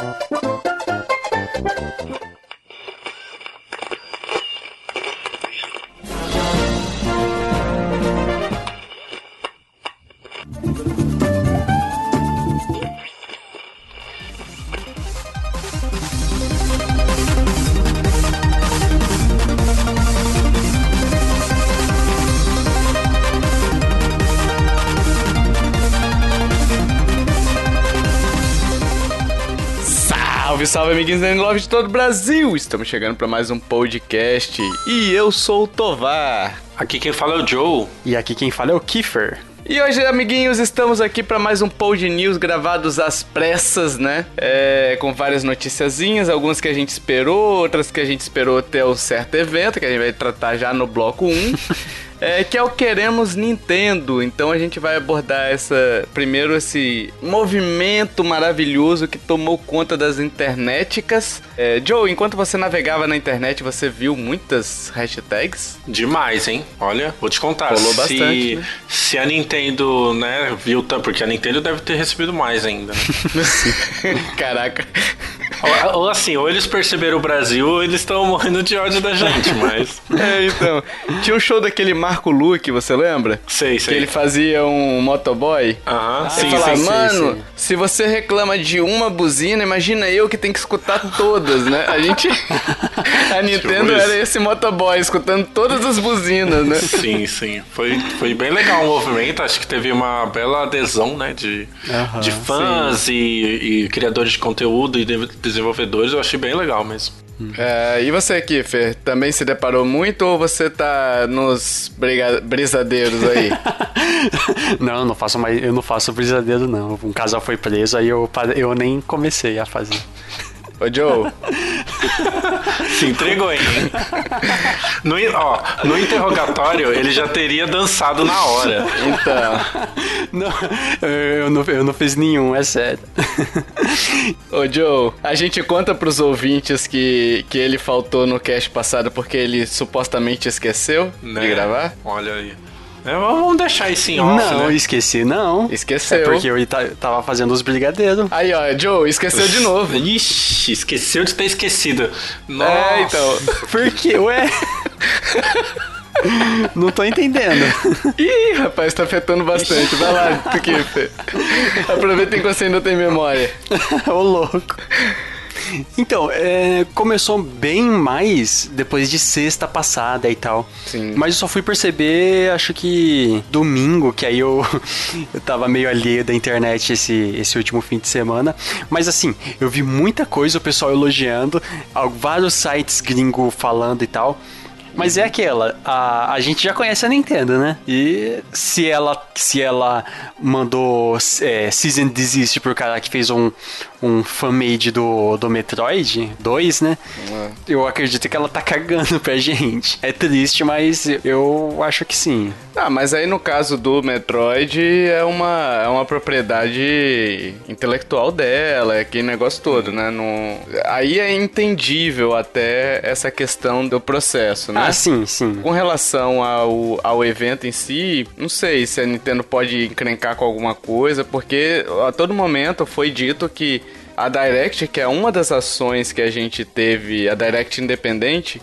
Oh, amiguinhos da Love de todo o Brasil! Estamos chegando para mais um podcast e eu sou o Tovar. Aqui quem fala é o Joe. E aqui quem fala é o Kiefer. E hoje, amiguinhos, estamos aqui para mais um Pod News gravados às pressas, né? É, com várias noticiazinhas, algumas que a gente esperou, outras que a gente esperou até o certo evento, que a gente vai tratar já no bloco 1. É, que é o Queremos Nintendo. Então a gente vai abordar essa primeiro esse movimento maravilhoso que tomou conta das internéticas. É, Joe, enquanto você navegava na internet, você viu muitas hashtags? Demais, hein? Olha, vou te contar. Rolou se, bastante, né? se a Nintendo, né, viu tanto, porque a Nintendo deve ter recebido mais ainda. né? Caraca. Ou, ou assim, ou eles perceberam o Brasil, ou eles estão morrendo de ódio da gente, mas. É, então. Tinha um show daquele Marco Luke, você lembra? Sei, Que sei. ele fazia um motoboy. Aham, Você sim, fala, sim, sim. mano, sim. se você reclama de uma buzina, imagina eu que tenho que escutar todas, né? A gente. A Nintendo isso. era esse motoboy, escutando todas as buzinas, né? Sim, sim. Foi, foi bem legal o movimento. Acho que teve uma bela adesão, né? De, de fãs e, e criadores de conteúdo e de- desenvolvedores. Eu achei bem legal mesmo. É, e você, Kiffer, também se deparou muito ou você tá nos briga- brisadeiros aí? não, eu não faço mais, eu não faço brisadeiro não. Um casal foi preso, aí eu, eu nem comecei a fazer. Ô, Joe, Se entregou, hein? No, ó, no interrogatório, ele já teria dançado na hora. então. Não, eu não, eu não fiz nenhum, é sério. Ô, Joe, a gente conta pros ouvintes que, que ele faltou no cast passado porque ele supostamente esqueceu Né? de gravar? Olha aí. É, vamos deixar isso em off, não, né? esqueci, não. Esqueceu. É porque eu ta- tava fazendo os brigadeiros. Aí, ó, Joe, esqueceu de novo. Ixi, esqueceu de ter esquecido. Nossa. É, então. Por quê? Ué? Não tô entendendo. Ih, rapaz, tá afetando bastante. Vai lá, Kiffer. Aproveita enquanto você ainda tem memória. Ô louco. Então, é, começou bem mais depois de sexta passada e tal. Sim. Mas eu só fui perceber, acho que domingo, que aí eu, eu tava meio alheio da internet esse, esse último fim de semana. Mas assim, eu vi muita coisa, o pessoal elogiando, vários sites gringo falando e tal. Mas é aquela, a, a gente já conhece a Nintendo, né? E se ela, se ela mandou é, Season Desist pro cara que fez um, um fanmade do, do Metroid 2, né? Eu acredito que ela tá cagando pra gente. É triste, mas eu acho que sim. Ah, mas aí no caso do Metroid é uma, é uma propriedade intelectual dela, é aquele negócio todo, né? Não... Aí é entendível até essa questão do processo, né? Ah, sim, sim. Com relação ao, ao evento em si, não sei se a Nintendo pode encrencar com alguma coisa, porque a todo momento foi dito que a Direct, que é uma das ações que a gente teve, a Direct independente,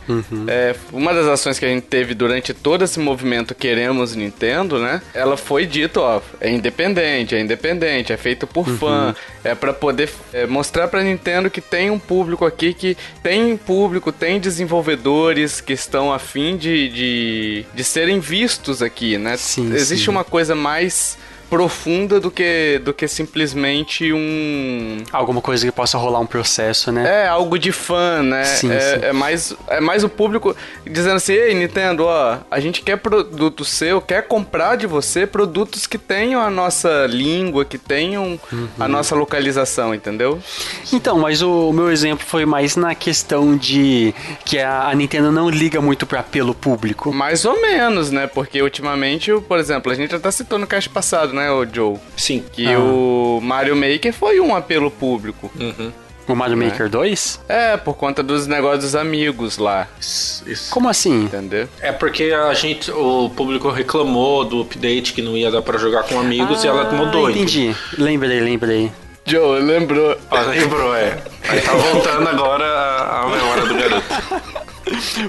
é uma das ações que a gente teve durante todo esse movimento Queremos Nintendo, né? Ela foi dito, ó, é independente, é independente, é feito por fã, é pra poder é, mostrar pra Nintendo que tem um público aqui que tem público, tem desenvolvedores que estão afim de, de, de serem vistos aqui, né? Sim, Existe sim. uma coisa mais profunda do que, do que simplesmente um Alguma coisa que possa rolar um processo, né? é algo de fã, né? Sim, é, sim. é mais é mais o público dizendo assim, ei Nintendo, ó, a gente quer produto seu, quer comprar de você produtos que tenham a nossa língua, que tenham Uhum. a nossa localização, entendeu? Então, mas o, o meu exemplo foi mais na questão de que a, a Nintendo não liga muito pra apelo público. Mais ou menos, né? Porque ultimamente, por exemplo, a gente já tá citando no cast passado, né, o Joe? Sim. Que Ah. o Mario Maker foi um apelo público. Uhum. O Mario Maker 2? É, por conta dos negócios dos amigos lá, Isso, isso. Como assim? entendeu? É porque a gente, o público reclamou do update que não ia dar pra jogar com amigos e ela Ah, mudou. Entendi. Lembrei, lembrei. Joe, lembrou. Ó, lembrou, é. Aí tá voltando agora a, a memória do garoto.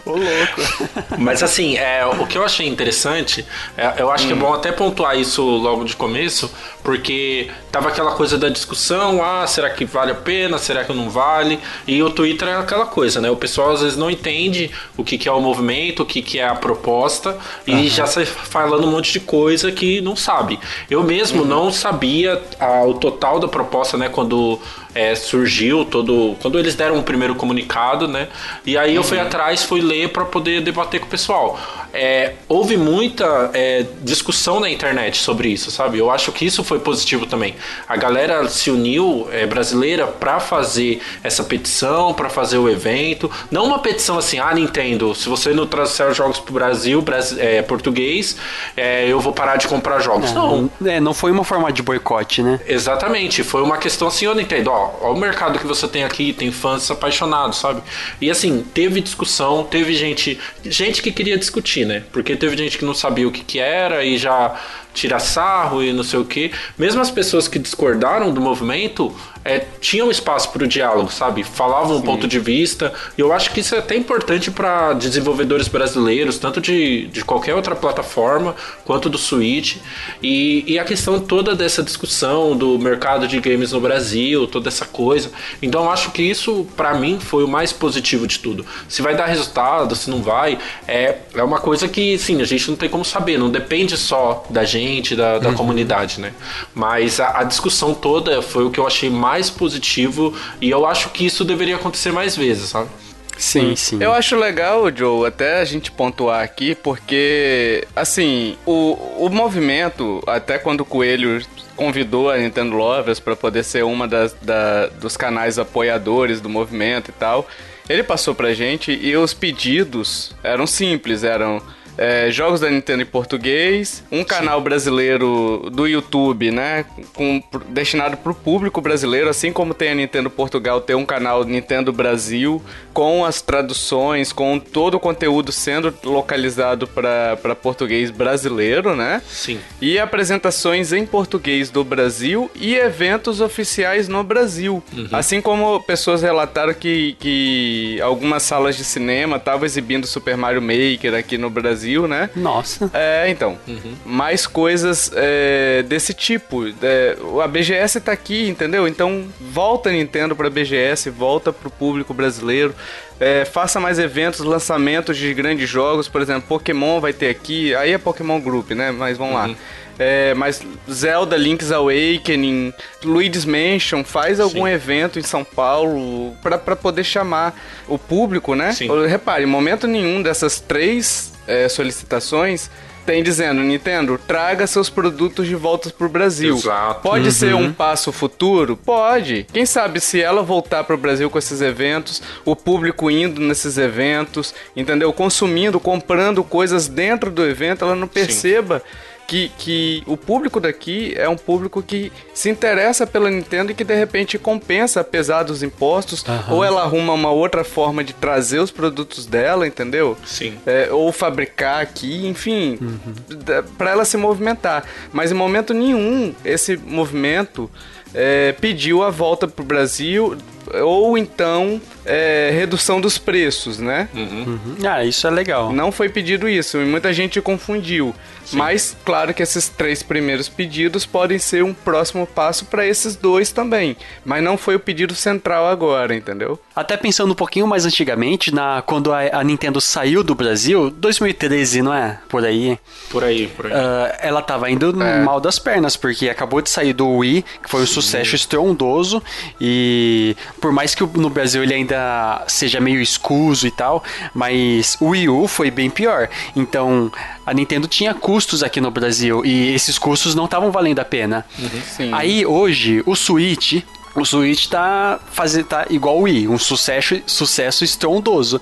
Ô, louco. Mas assim, é, o que eu achei interessante, é, eu acho hum. que é bom até pontuar isso logo de começo, porque tava aquela coisa da discussão, ah, será que vale a pena, será que não vale? E o Twitter é aquela coisa, né? O pessoal às vezes não entende o que, que é o movimento, o que, que é a proposta, e uhum. já sai falando um monte de coisa que não sabe. Eu mesmo uhum. não sabia a, o total da proposta, né? Quando é, surgiu todo. Quando eles deram o primeiro comunicado, né? E aí uhum. eu fui uhum. atrás, fui ler para poder debater com o pessoal. É, houve muita é, discussão na internet sobre isso, sabe? Eu acho que isso foi positivo também. A galera se uniu é, brasileira para fazer essa petição, para fazer o evento. Não uma petição assim, ah, Nintendo, se você não trouxer jogos pro Brasil, é, português, é, eu vou parar de comprar jogos. Não. Não, é, não foi uma forma de boicote, né? Exatamente. Foi uma questão assim, ô Nintendo, ó, ó, o mercado que você tem aqui, tem fãs apaixonados, sabe? E assim, teve discussão, teve gente, gente que queria discutir, né? Porque teve gente que não sabia o que, que era e já tira sarro e não sei o que. Mesmo as pessoas que discordaram do movimento é, tinham espaço para o diálogo, sabe? Falavam um ponto de vista. E eu acho que isso é até importante para desenvolvedores brasileiros, tanto de, de qualquer outra plataforma quanto do Switch. E, e a questão toda dessa discussão do mercado de games no Brasil, toda essa coisa. Então eu acho que isso, para mim, foi o mais positivo de tudo. Se vai dar resultado, se não vai, é, é uma coisa que, sim, a gente não tem como saber. Não depende só da gente, da, da uhum. comunidade, né? Mas a, a discussão toda foi o que eu achei mais mais positivo e eu acho que isso deveria acontecer mais vezes, sabe? Sim, sim. Eu acho legal, Joe, até a gente pontuar aqui, porque, assim, o, o movimento, até quando o Coelho convidou a Nintendo Lovers para poder ser uma das, da, dos canais apoiadores do movimento e tal, ele passou pra gente e os pedidos eram simples, eram é, jogos da Nintendo em português, um canal Sim. brasileiro do YouTube, né, com, destinado para o público brasileiro, assim como tem a Nintendo Portugal, tem um canal Nintendo Brasil com as traduções, com todo o conteúdo sendo localizado para português brasileiro, né? Sim. E apresentações em português do Brasil e eventos oficiais no Brasil. Uhum. Assim como pessoas relataram que, que algumas salas de cinema estavam exibindo Super Mario Maker aqui no Brasil Brasil, né? Nossa. É, então. Uhum. Mais coisas é, desse tipo. É, a BGS tá aqui, entendeu? Então volta a Nintendo pra BGS, volta pro público brasileiro. É, faça mais eventos, lançamentos de grandes jogos, por exemplo, Pokémon vai ter aqui, aí é Pokémon Group, né? Mas vamos uhum. lá. É, mas Zelda, Link's Awakening, Luigi's Mansion, faz algum Sim. evento em São Paulo para poder chamar o público, né? Sim. Repare, em momento nenhum dessas três é, solicitações tem dizendo, Nintendo, traga seus produtos de volta pro Brasil. Exato. Pode uhum. ser um passo futuro? Pode. Quem sabe se ela voltar pro Brasil com esses eventos, o público indo nesses eventos, entendeu? Consumindo, comprando coisas dentro do evento, ela não perceba Sim que, que o público daqui é um público que se interessa pela Nintendo e que de repente compensa apesar dos impostos, uhum. ou ela arruma uma outra forma de trazer os produtos dela, entendeu? Sim. É, ou fabricar aqui, enfim, uhum. para ela se movimentar. Mas em momento nenhum esse movimento é, pediu a volta pro Brasil ou então é, redução dos preços, né? Uhum. Uhum. Ah, isso é legal. Não foi pedido isso e muita gente confundiu. Sim. Mas claro que esses três primeiros pedidos podem ser um próximo passo para esses dois também. Mas não foi o pedido central agora, entendeu? Até pensando um pouquinho mais antigamente, na quando a, a Nintendo saiu do Brasil, 2013, não é? Por aí. Por aí, por aí. Uh, ela tava indo é. mal das pernas, porque acabou de sair do Wii, que foi um Sim. sucesso estrondoso, e por mais que no Brasil ele ainda seja meio escuso e tal, mas o Wii U foi bem pior. Então, a Nintendo tinha custos aqui no Brasil e esses custos não estavam valendo a pena. Uhum, Aí hoje o Switch o Switch tá tá igual o Wii, um sucesso sucesso estrondoso.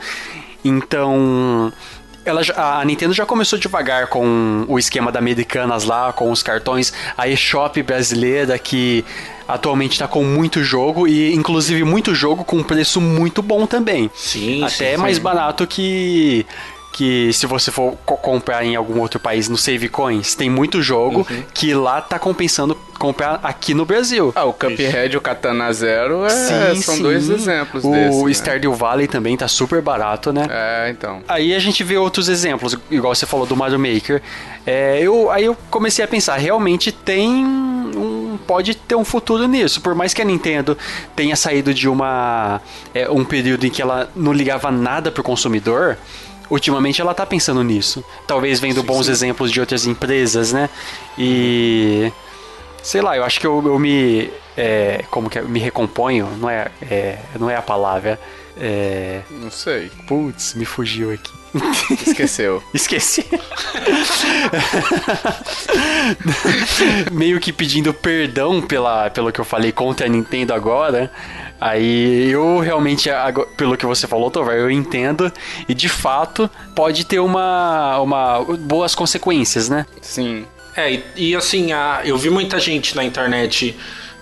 Então, ela, a Nintendo já começou devagar com o esquema da Americanas lá, com os cartões, a eShop brasileira que atualmente está com muito jogo e inclusive muito jogo com preço muito bom também. Sim, Até sim, mais sim. barato que que se você for co- comprar em algum outro país no Save Coins, tem muito jogo Uhum. que lá tá compensando comprar aqui no Brasil. Ah, o Cuphead e o Katana Zero é, Sim, são sim. dois exemplos o desses. né? Stardew Valley também tá super barato, né? É, então. Aí a gente vê outros exemplos, igual você falou do Mario Maker. É, eu, aí eu comecei a pensar, realmente tem um, pode ter um futuro nisso. Por mais que a Nintendo tenha saído de uma é, um período em que ela não ligava nada pro consumidor, ultimamente ela tá pensando nisso. Talvez vendo bons exemplos de outras empresas, né? E sei lá, eu acho que eu, eu me é, como que é? me recomponho, não é, é não é a palavra. É, Não sei. Putz, me fugiu aqui. Esqueceu. Esqueci. Meio que pedindo perdão pela, pelo que eu falei contra a Nintendo agora. Aí eu realmente, pelo que você falou, Tovar, eu entendo. E de fato pode ter uma, uma boas consequências, né? Sim. É, e, e assim, a- eu vi muita gente na internet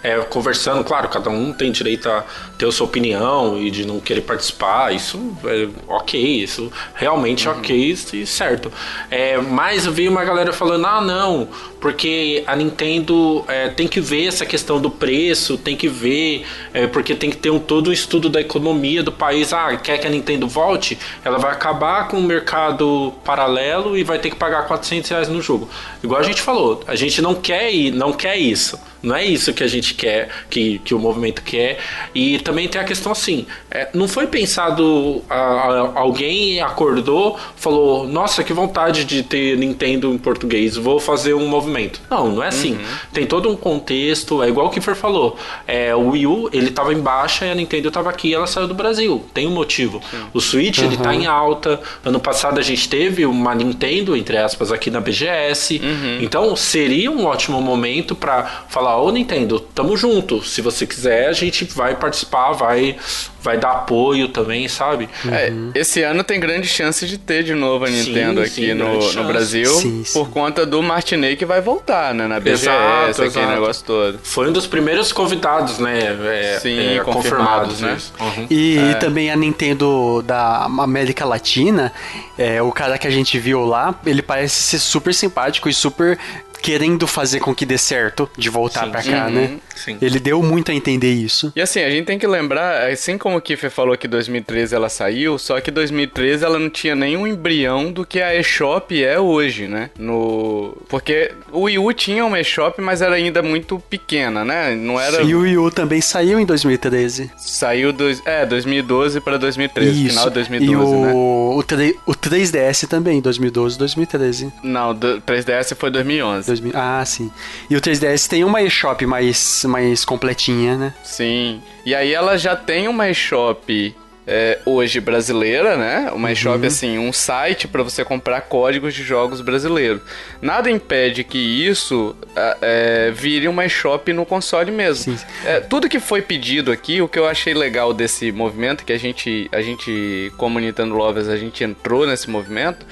é, conversando, claro, cada um tem direito a ter a sua opinião e de não querer participar, isso é ok, isso realmente é ok e certo. É, mas eu vi uma galera falando, ah não, porque a Nintendo é, tem que ver essa questão do preço, tem que ver, é, porque tem que ter um, todo um estudo da economia do país, ah, quer que a Nintendo volte, ela vai acabar com o mercado paralelo e vai ter que pagar 400 reais no jogo. Igual a gente falou, a gente não quer não quer isso. Não é isso que a gente quer, que, que o movimento quer. E também tem a questão assim: é, não foi pensado, a- a- alguém acordou, falou, nossa, que vontade de ter Nintendo em português, vou fazer um movimento. Não, não é assim. Tem todo um contexto, é igual o Kiefer falou: é, o Wii U ele tava em baixa e a Nintendo tava aqui e ela saiu do Brasil. Tem um motivo. O Switch ele tá em alta. Ano passado a gente teve uma Nintendo, entre aspas, aqui na BGS. Então seria um ótimo momento pra falar, ô Nintendo, tamo junto. Se você quiser, a gente vai participar, vai, vai dar apoio também, sabe? É, esse ano tem grande chance de ter de novo a Sim, Nintendo sim, aqui no, grande no chance. Brasil Sim, sim. por conta do Martinez que vai voltar, né? Na BGS, Exato, aquele exato. negócio todo. Foi um dos primeiros convidados, né? é, Sim, é, confirmados, né? isso. Uhum. E também a Nintendo da América Latina, é, o cara que a gente viu lá, ele parece ser super simpático e super querendo fazer com que dê certo de voltar pra cá, Uhum. né? Sim. Ele deu muito a entender isso. E assim, a gente tem que lembrar, assim como o Kiffer falou que 2013 ela saiu, só que 2013 ela não tinha nenhum embrião do que a eShop é hoje, né? No... Porque o Wii U tinha uma eShop, mas era ainda muito pequena, né? Não era... E o Wii U também saiu em 2013. Saiu dois... é, 2012 pra 2013, Isso. final de 2012, e o, né? o, 3, o 3DS também, 2012, 2013. Não, do 3DS foi 2011. 2000, ah, sim. E o 3DS tem uma eShop mais, mais completinha, né? Sim. E aí ela já tem uma eShop é, hoje brasileira, né? Uma eShop, assim, um site para você comprar códigos de jogos brasileiros. Nada impede que isso ah, é, vire uma eShop no console mesmo. Sim. É, tudo que foi pedido aqui, o que eu achei legal desse movimento, que a gente, a gente como Nintendo Lovers, a gente entrou nesse movimento,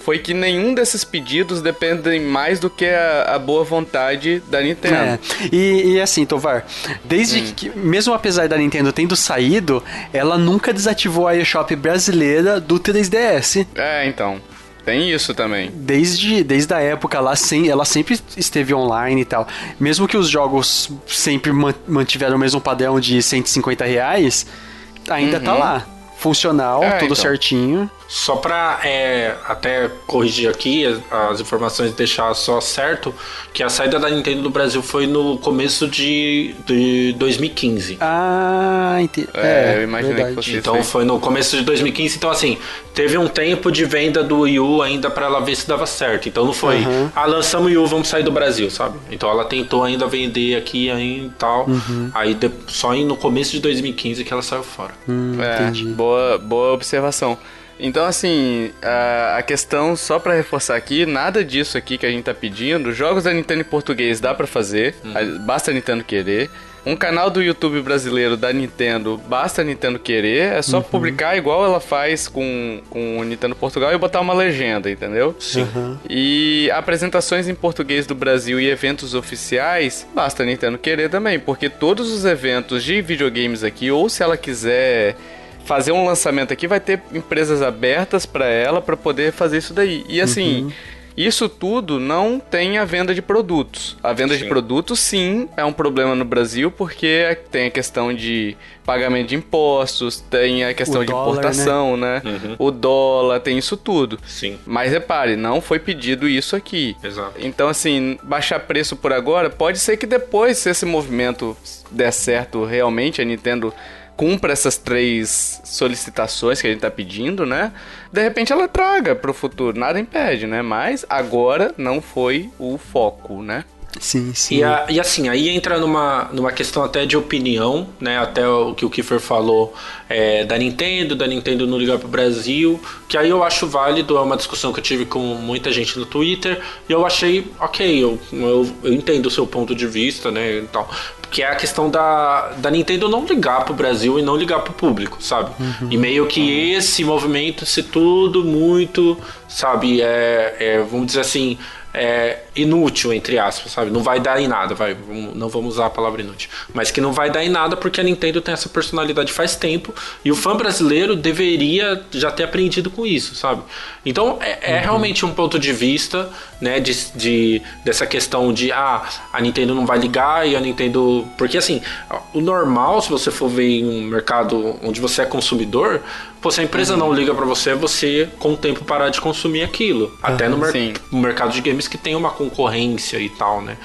foi que nenhum desses pedidos dependem mais do que a, a boa vontade da Nintendo. É. E, e assim, Tovar, desde Hum. que, mesmo apesar da Nintendo tendo saído, ela nunca desativou a eShop brasileira do 3DS. É, então. Tem isso também. Desde, desde a época lá, sem, ela sempre esteve online e tal. Mesmo que os jogos sempre man- mantiveram o mesmo padrão de 150 reais, ainda tá lá. Funcional, Uhum. É, tudo então. certinho. Só pra é, até corrigir aqui as, informações e deixar só certo, que a saída da Nintendo do Brasil foi no começo de, de 2015. Ah, entendi. É, eu imaginei que fosse Então foi no começo de 2015, então assim, teve um tempo de venda do Wii U ainda pra ela ver se dava certo. Então não foi, Uhum. ah, lançamos o Wii U, vamos sair do Brasil, sabe? Então ela tentou ainda vender aqui e tal. Uhum. Aí de- só no começo de 2015 que ela saiu fora. Hum, É, entendi. boa, boa observação. Então, assim, a, a questão, só pra reforçar aqui, nada disso aqui que a gente tá pedindo. Jogos da Nintendo em português dá pra fazer, a- basta a Nintendo querer. Um canal do YouTube brasileiro da Nintendo, basta a Nintendo querer. É só publicar igual ela faz com, com o Nintendo Portugal e botar uma legenda, entendeu? Sim. E apresentações em português do Brasil e eventos oficiais, basta a Nintendo querer também, porque todos os eventos de videogames aqui, ou se ela quiser fazer um lançamento aqui, vai ter empresas abertas para ela para poder fazer isso daí. E assim, uhum. Isso tudo não tem a venda de produtos. A venda sim. de produtos, sim, é um problema no Brasil, porque tem a questão de pagamento de impostos, tem a questão o de dólar, importação, né? né? Uhum. O dólar, tem isso tudo. Sim. Mas repare, não foi pedido isso aqui. Exato. Então, assim, baixar preço por agora, pode ser que depois, se esse movimento der certo realmente, a Nintendo cumpra essas três solicitações que a gente tá pedindo, né? De repente ela traga pro futuro, nada impede, né? Mas agora não foi o foco, né? Sim, sim. E, a, e, assim, aí entra numa, numa questão até de opinião, né? Até o que o Kiefer falou é, da Nintendo, da Nintendo não ligar pro Brasil, que aí eu acho válido, é uma discussão que eu tive com muita gente no Twitter, e eu achei, ok, eu, eu, eu entendo o seu ponto de vista, né? E tal que é a questão da, da Nintendo não ligar pro Brasil e não ligar pro público, sabe? Uhum. E meio que esse movimento ser tudo muito, sabe, é, é vamos dizer assim, é, inútil, entre aspas, sabe? Não vai dar em nada, vai, não vamos usar a palavra inútil. Mas que não vai dar em nada porque a Nintendo tem essa personalidade faz tempo e o fã brasileiro deveria já ter aprendido com isso, sabe? Então é, é uhum. realmente um ponto de vista, né, de, de, dessa questão de ah, a Nintendo não vai ligar e a Nintendo. Porque assim, o normal, se você for ver em um mercado onde você é consumidor, Pô, se a empresa não liga para você, você com o tempo parar de consumir aquilo. Até no, mer no, mercado de games que tem uma concorrência e tal, né?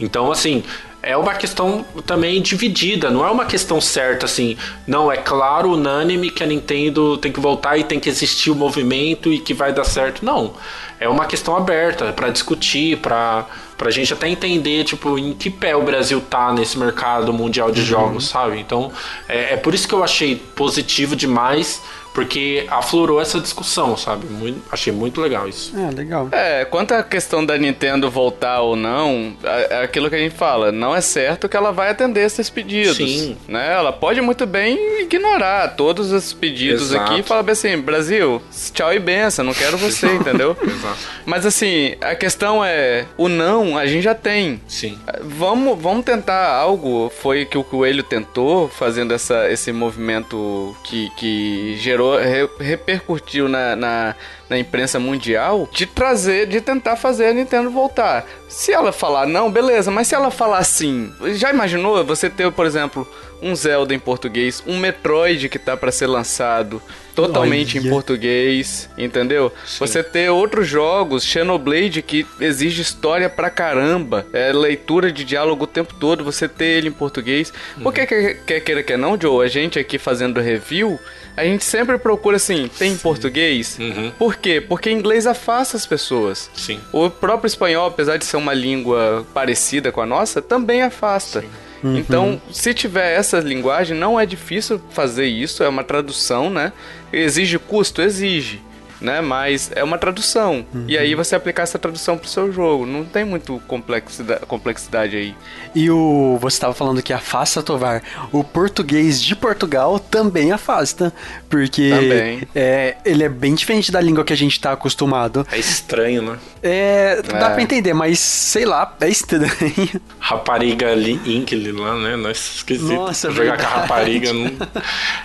Então, assim, é uma questão também dividida, não é uma questão certa assim. Não, é claro, unânime que a Nintendo tem que voltar e tem que existir o movimento e que vai dar certo. Não. É uma questão aberta para discutir, para pra gente até entender, tipo, em que pé o Brasil tá nesse mercado mundial de uhum. jogos, sabe? Então, é, é por isso que eu achei positivo demais porque aflorou essa discussão, sabe? Muito, achei muito legal isso. É, legal. É, quanto à questão da Nintendo voltar ou não, é, é aquilo que a gente fala, não é certo que ela vai atender esses pedidos. Sim. Né? Ela pode muito bem ignorar todos esses pedidos Exato. aqui e falar assim, Brasil, tchau e benção, não quero você, entendeu? Exato. Mas assim, a questão é, o não a gente já tem. Sim. Vamos, vamos tentar algo, foi que o Coelho tentou, fazendo essa, esse movimento que, que gerou re, repercutiu na, na, na, imprensa mundial de trazer, de tentar fazer a Nintendo voltar. Se ela falar não, beleza, mas se ela falar sim, já imaginou você ter, por exemplo, um Zelda em português, um Metroid que tá para ser lançado totalmente Olha. em português, entendeu? Sim. Você ter outros jogos, Xenoblade que exige história pra caramba, é leitura de diálogo o tempo todo, você ter ele em português. Uhum. Porque quer, quer queira que não, Joe, a gente aqui fazendo review, a gente sempre procura assim, tem em português? Uhum. Por quê? Porque inglês afasta as pessoas. Sim. O próprio espanhol, apesar de ser uma língua parecida com a nossa, também afasta. Sim. Uhum. Então, se tiver essa linguagem, não é difícil fazer isso, é uma tradução, né? Exige custo? Exige né? Mas é uma tradução. Uhum. E aí você aplicar essa tradução pro seu jogo. Não tem muito complexidade, complexidade aí. E o. Você estava falando que afasta, Tovar. O português de Portugal também afasta. Porque também. É, ele é bem diferente da língua que a gente está acostumado. É estranho, né? É. Dá é. pra entender, mas sei lá, é estranho. Rapariga Inkle lá, né? Nós esqueci. Nossa, Jogar verdade. com a rapariga. Não...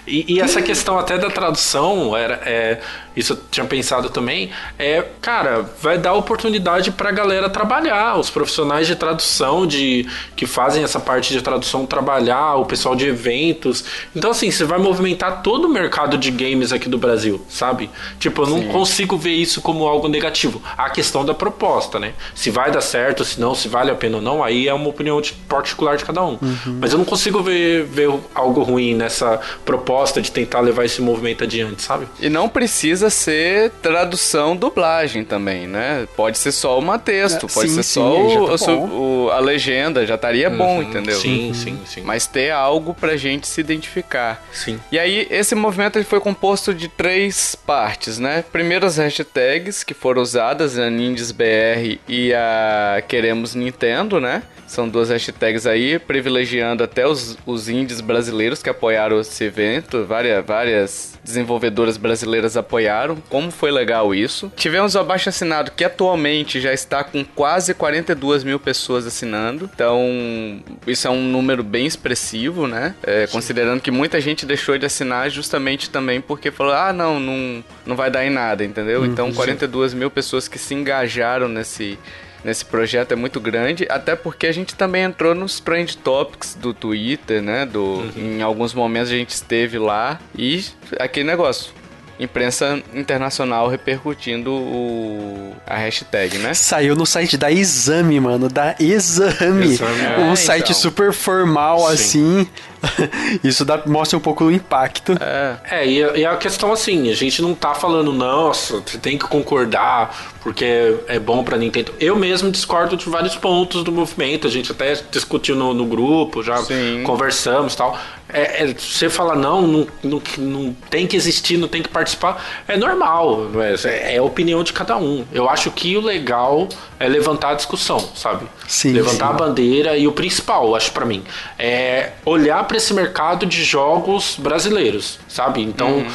E, e, essa questão até da tradução era. É, isso eu tinha pensado também, é, cara, vai dar oportunidade pra galera trabalhar, os profissionais de tradução, de que fazem essa parte de tradução trabalhar, o pessoal de eventos. Então, assim, você vai movimentar todo o mercado de games aqui do Brasil, sabe? Tipo, eu não Sim. consigo ver isso como algo negativo. A questão da proposta, né? Se vai dar certo, se não, se vale a pena ou não, aí é uma opinião particular de cada um. Uhum. Mas eu não consigo ver, ver algo ruim nessa proposta de tentar levar esse movimento adiante, sabe? E não precisa precisa ser tradução, dublagem também, né? Pode ser só uma texto, pode sim, ser sim, só tá o, o, a legenda, já estaria uhum, bom, entendeu? Sim, uhum. sim, sim. Mas ter algo pra gente se identificar. Sim. E aí, esse movimento ele foi composto de três partes, né? Primeiro as hashtags que foram usadas, a NindesBR e a Queremos Nintendo, né? São duas hashtags aí, privilegiando até os, os indies brasileiros que apoiaram esse evento. Várias, várias desenvolvedoras brasileiras apoiaram como foi legal isso. Tivemos o abaixo assinado que atualmente já está com quase 42 mil pessoas assinando. Então, isso é um número bem expressivo, né? É, considerando que muita gente deixou de assinar justamente também porque falou: ah, não, não, não vai dar em nada, entendeu? Uhum, então, 42 mil pessoas que se engajaram nesse nesse projeto é muito grande, até porque a gente também entrou nos trend topics do Twitter, né? Do, uhum. Em alguns momentos a gente esteve lá e aquele negócio imprensa internacional repercutindo o, a hashtag, né? Saiu no site da Exame, mano, da Exame. Exame. Um é, site então. super formal, Sim. assim. Isso dá, mostra um pouco o impacto. É, é e, a, e, a questão assim, a gente não tá falando, nossa, você tem que concordar porque é, é bom pra Nintendo. Eu mesmo discordo de vários pontos do movimento, a gente até discutiu no, no grupo, já Sim. conversamos e tal. É, é, você fala não, não, não, não, tem que existir, não tem que participar, é normal, é, é a opinião de cada um. Eu acho que o legal é levantar a discussão, sabe? Sim, levantar sim. a bandeira e o principal, acho para mim, é olhar para esse mercado de jogos brasileiros, sabe? Então, uhum.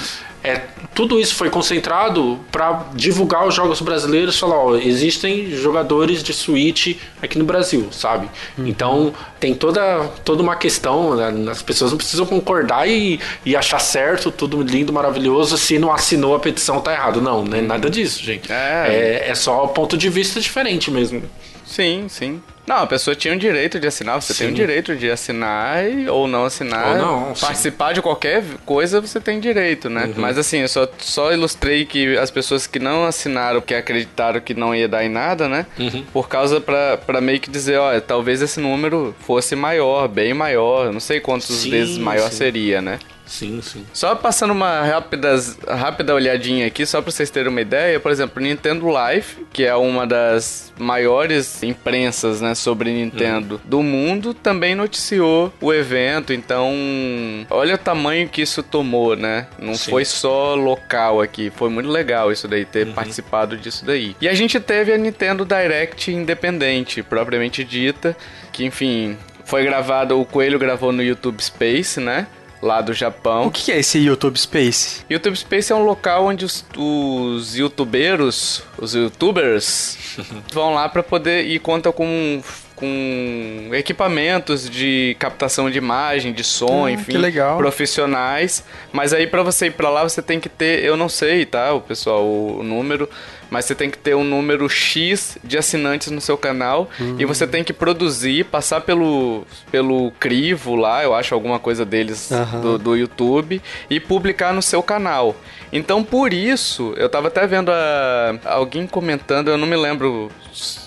É tudo isso foi concentrado para divulgar os jogos brasileiros, falar, ó, existem jogadores de Switch aqui no Brasil, sabe? Uhum. Então tem toda, toda uma questão, né? as pessoas não precisam concordar e, e achar certo, tudo lindo, maravilhoso, se não assinou a petição tá errado. Não, não é nada disso, gente. É, é, é só ponto de vista diferente mesmo. Sim, sim. Não, a pessoa tinha o direito de assinar, você Sim. tem o direito de assinar ou não assinar. Ou não, Participar sim. de qualquer coisa você tem direito, né? Uhum. Mas assim, eu só, só ilustrei que as pessoas que não assinaram, que acreditaram que não ia dar em nada, né? Uhum. Por causa pra, pra meio que dizer, ó, talvez esse número fosse maior, bem maior, não sei quantas sim, vezes maior sim. seria, né? Sim, sim. Só passando uma rápida, rápida olhadinha aqui, só pra vocês terem uma ideia, por exemplo, Nintendo Life, que é uma das maiores imprensas, né, sobre Nintendo hum. do mundo, também noticiou o evento, então olha o tamanho que isso tomou, né? Não sim. foi só local aqui, foi muito legal isso daí, ter uhum. participado disso daí. E a gente teve a Nintendo Direct independente, propriamente dita, que enfim, foi gravado, o Coelho gravou no YouTube Space, né? Lá do Japão. O que é esse YouTube Space? YouTube Space é um local onde os, os youtubeiros, os youtubers, vão lá para poder e conta com com equipamentos de captação de imagem, de som, hum, enfim, profissionais. Mas aí para você ir para lá você tem que ter, eu não sei, tá, o pessoal, o número, mas você tem que ter um número X de assinantes no seu canal uhum. e você tem que produzir, passar pelo, pelo crivo lá, eu acho alguma coisa deles uhum. do, do YouTube, e publicar no seu canal. Então, por isso, eu tava até vendo a, alguém comentando, eu não me lembro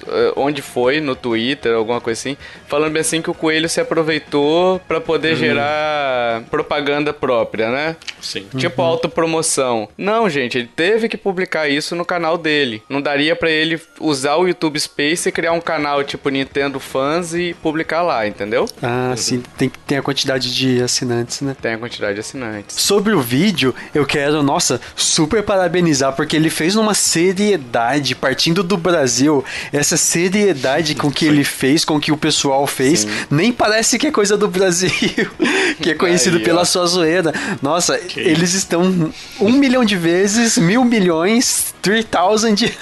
eh, onde foi, no Twitter, alguma coisa assim, falando bem assim que o Coelho se aproveitou para poder uhum. gerar propaganda própria, né? Sim. Tipo uhum. autopromoção. Não, gente, ele teve que publicar isso no canal dele. Não daria para ele usar o YouTube Space e criar um canal tipo Nintendo Fans e publicar lá, entendeu? Ah, uhum. sim. Tem, tem a quantidade de assinantes, né? Tem a quantidade de assinantes. Sobre o vídeo, eu quero, nossa, super parabenizar, porque ele fez numa seriedade, partindo do Brasil, essa seriedade com que ele fez, com que o pessoal fez, Sim. nem parece que é coisa do Brasil, que é conhecido Aí, pela sua zoeira. Nossa, que eles estão um milhão de vezes, mil milhões, 3000 de,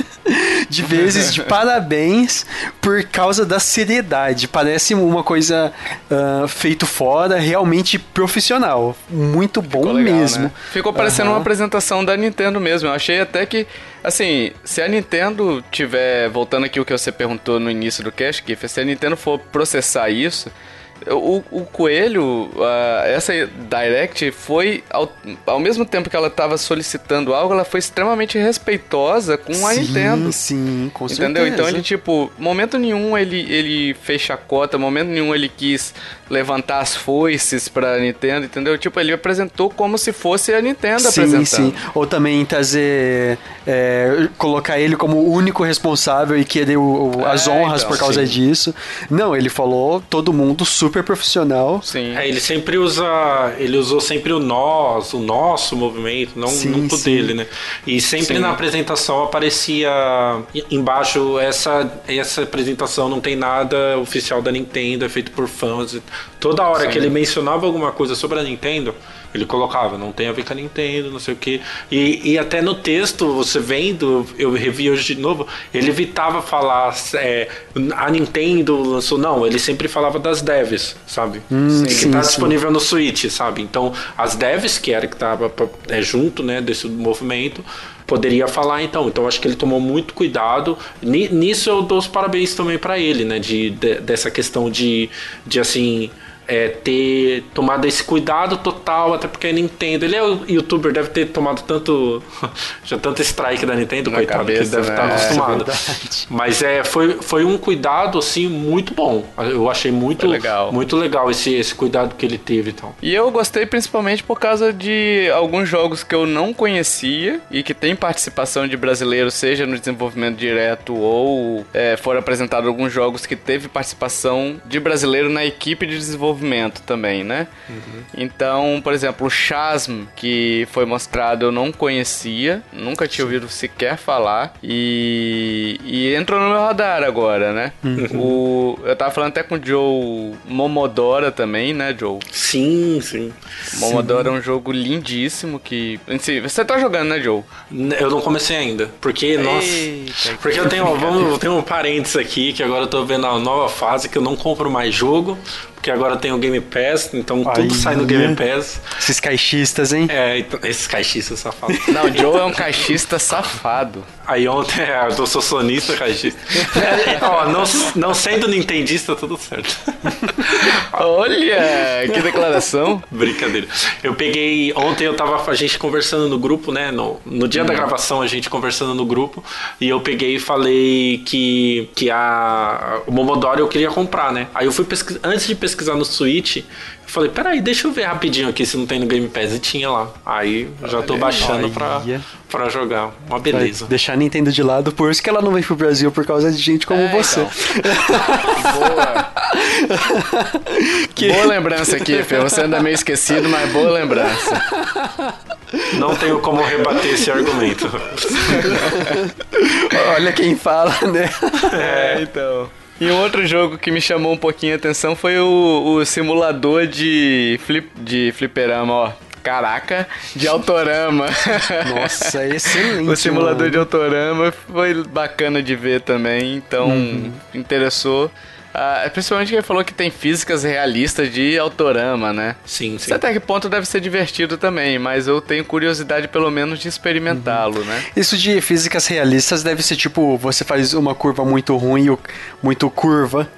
de vezes de parabéns por causa da seriedade. Parece uma coisa uh, feito fora, realmente profissional. Muito bom legal, mesmo. Né? Ficou parecendo uhum. uma apresentação da Nintendo mesmo. Eu achei até que Assim, se a Nintendo tiver. Voltando aqui o que você perguntou no início do cast, Kiff, se a Nintendo for processar isso, o, o Coelho, uh, essa Direct foi, ao, ao mesmo tempo que ela estava solicitando algo, ela foi extremamente respeitosa com a sim, Nintendo. Sim, com Entendeu? Certeza. Então ele, tipo, momento nenhum ele, ele fez chacota, momento nenhum ele quis levantar as foices pra Nintendo, entendeu? Tipo, ele apresentou como se fosse a Nintendo sim, apresentando. Sim, sim. Ou também trazer. É, colocar ele como o único responsável e querer o, o, as é, honras então, por causa sim. disso. Não, ele falou todo mundo super profissional. Sim. É, ele sempre usa. Ele usou sempre o nós, o nosso movimento, não sim, muito sim. dele, né? E sempre sim. na apresentação aparecia embaixo essa, essa apresentação não tem nada oficial da Nintendo, é feito por fãs. Toda hora Sim. que ele mencionava alguma coisa sobre a Nintendo, ele colocava, não tem a ver com a Nintendo, não sei o que. E, e até no texto, você vendo, eu revi hoje de novo, ele evitava falar é, a Nintendo lançou. Não, ele sempre falava das devs, sabe? Hum, que sim, tá sim. disponível no Switch, sabe? Então, as devs, que era que tava é, junto, né, desse movimento, poderia falar então. Então acho que ele tomou muito cuidado. Nisso eu dou os parabéns também para ele, né? De, de, dessa questão de, de assim é, ter tomado esse cuidado total, até porque a Nintendo, ele é o youtuber, deve ter tomado tanto já tanto strike da Nintendo, Na coitado, cabeça, que deve né? estar acostumado. É Mas é, foi, foi um cuidado assim muito bom. Eu achei muito legal. muito legal esse, esse cuidado que ele teve, então. E eu gostei principalmente por causa de alguns jogos que eu não conhecia e que tem participação de brasileiros, seja no desenvolvimento direto ou é, foram apresentados alguns jogos que teve participação de brasileiro na equipe de desenvolvimento movimento também, né? Uhum. Então, por exemplo, o Chasm, que foi mostrado, eu não conhecia, nunca tinha ouvido sequer falar, e, e entrou no meu radar agora, né? Uhum. O, eu tava falando até com o Joe Momodora também, né, Joe? Sim, sim. Momodora sim. é um jogo lindíssimo que. Si, você tá jogando, né, Joe? Eu não comecei ainda. Porque, nossa. porque eu tenho, vamos, eu tenho um parênteses aqui que agora eu tô vendo a nova fase que eu não compro mais jogo porque agora tem o Game Pass, então Aí, tudo sai no Game Pass. Esses caixistas, hein? É, então, esses caixistas safados. Não, o Joe é um caixista safado. Aí ontem eu sou sonista. É, ó, não, não sendo nintendista, tudo certo. Olha, que declaração. Brincadeira. Eu peguei. Ontem eu tava a gente conversando no grupo, né? No, no dia da uhum. gravação, a gente conversando no grupo. E eu peguei e falei que, que a, o Momodoro eu queria comprar, né? Aí eu fui pesquisar. Antes de pesquisar no Switch. Eu falei, peraí, deixa eu ver rapidinho aqui se não tem no Game Pass. E tinha lá. Aí já tô baixando pra, pra jogar. Uma beleza. Vai deixar a Nintendo de lado, por isso que ela não vem pro Brasil, por causa de gente como é, você. Então. boa. que... Boa lembrança aqui, Fê. Você anda meio esquecido, mas boa lembrança. Não tenho como rebater esse argumento. Olha quem fala, né? É, então. E um outro jogo que me chamou um pouquinho a atenção foi o, o simulador de, flip, de fliperama, ó. Caraca, de autorama. Nossa, excelente. o simulador mano. de autorama foi bacana de ver também, então uhum. interessou. Ah, principalmente que ele falou que tem físicas realistas de autorama, né? Sim, sim. Até que ponto deve ser divertido também, mas eu tenho curiosidade pelo menos de experimentá-lo, uhum. né? Isso de físicas realistas deve ser tipo, você faz uma curva muito ruim, muito curva,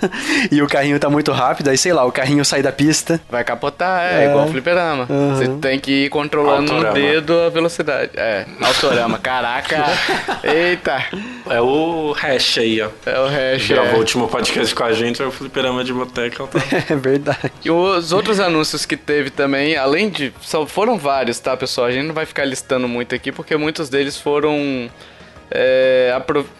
e o carrinho tá muito rápido, aí sei lá, o carrinho sai da pista. Vai capotar, é, é. igual o fliperama. Uhum. Você tem que ir controlando autorama. no dedo a velocidade. É, autorama, caraca. Eita. É o hash aí, ó. É o hash. Gravou é. o último podcast podcast com a gente, é o Fliperama de Boteca. Tá... É verdade. E os outros anúncios que teve também, além de. Só foram vários, tá, pessoal? A gente não vai ficar listando muito aqui, porque muitos deles foram é,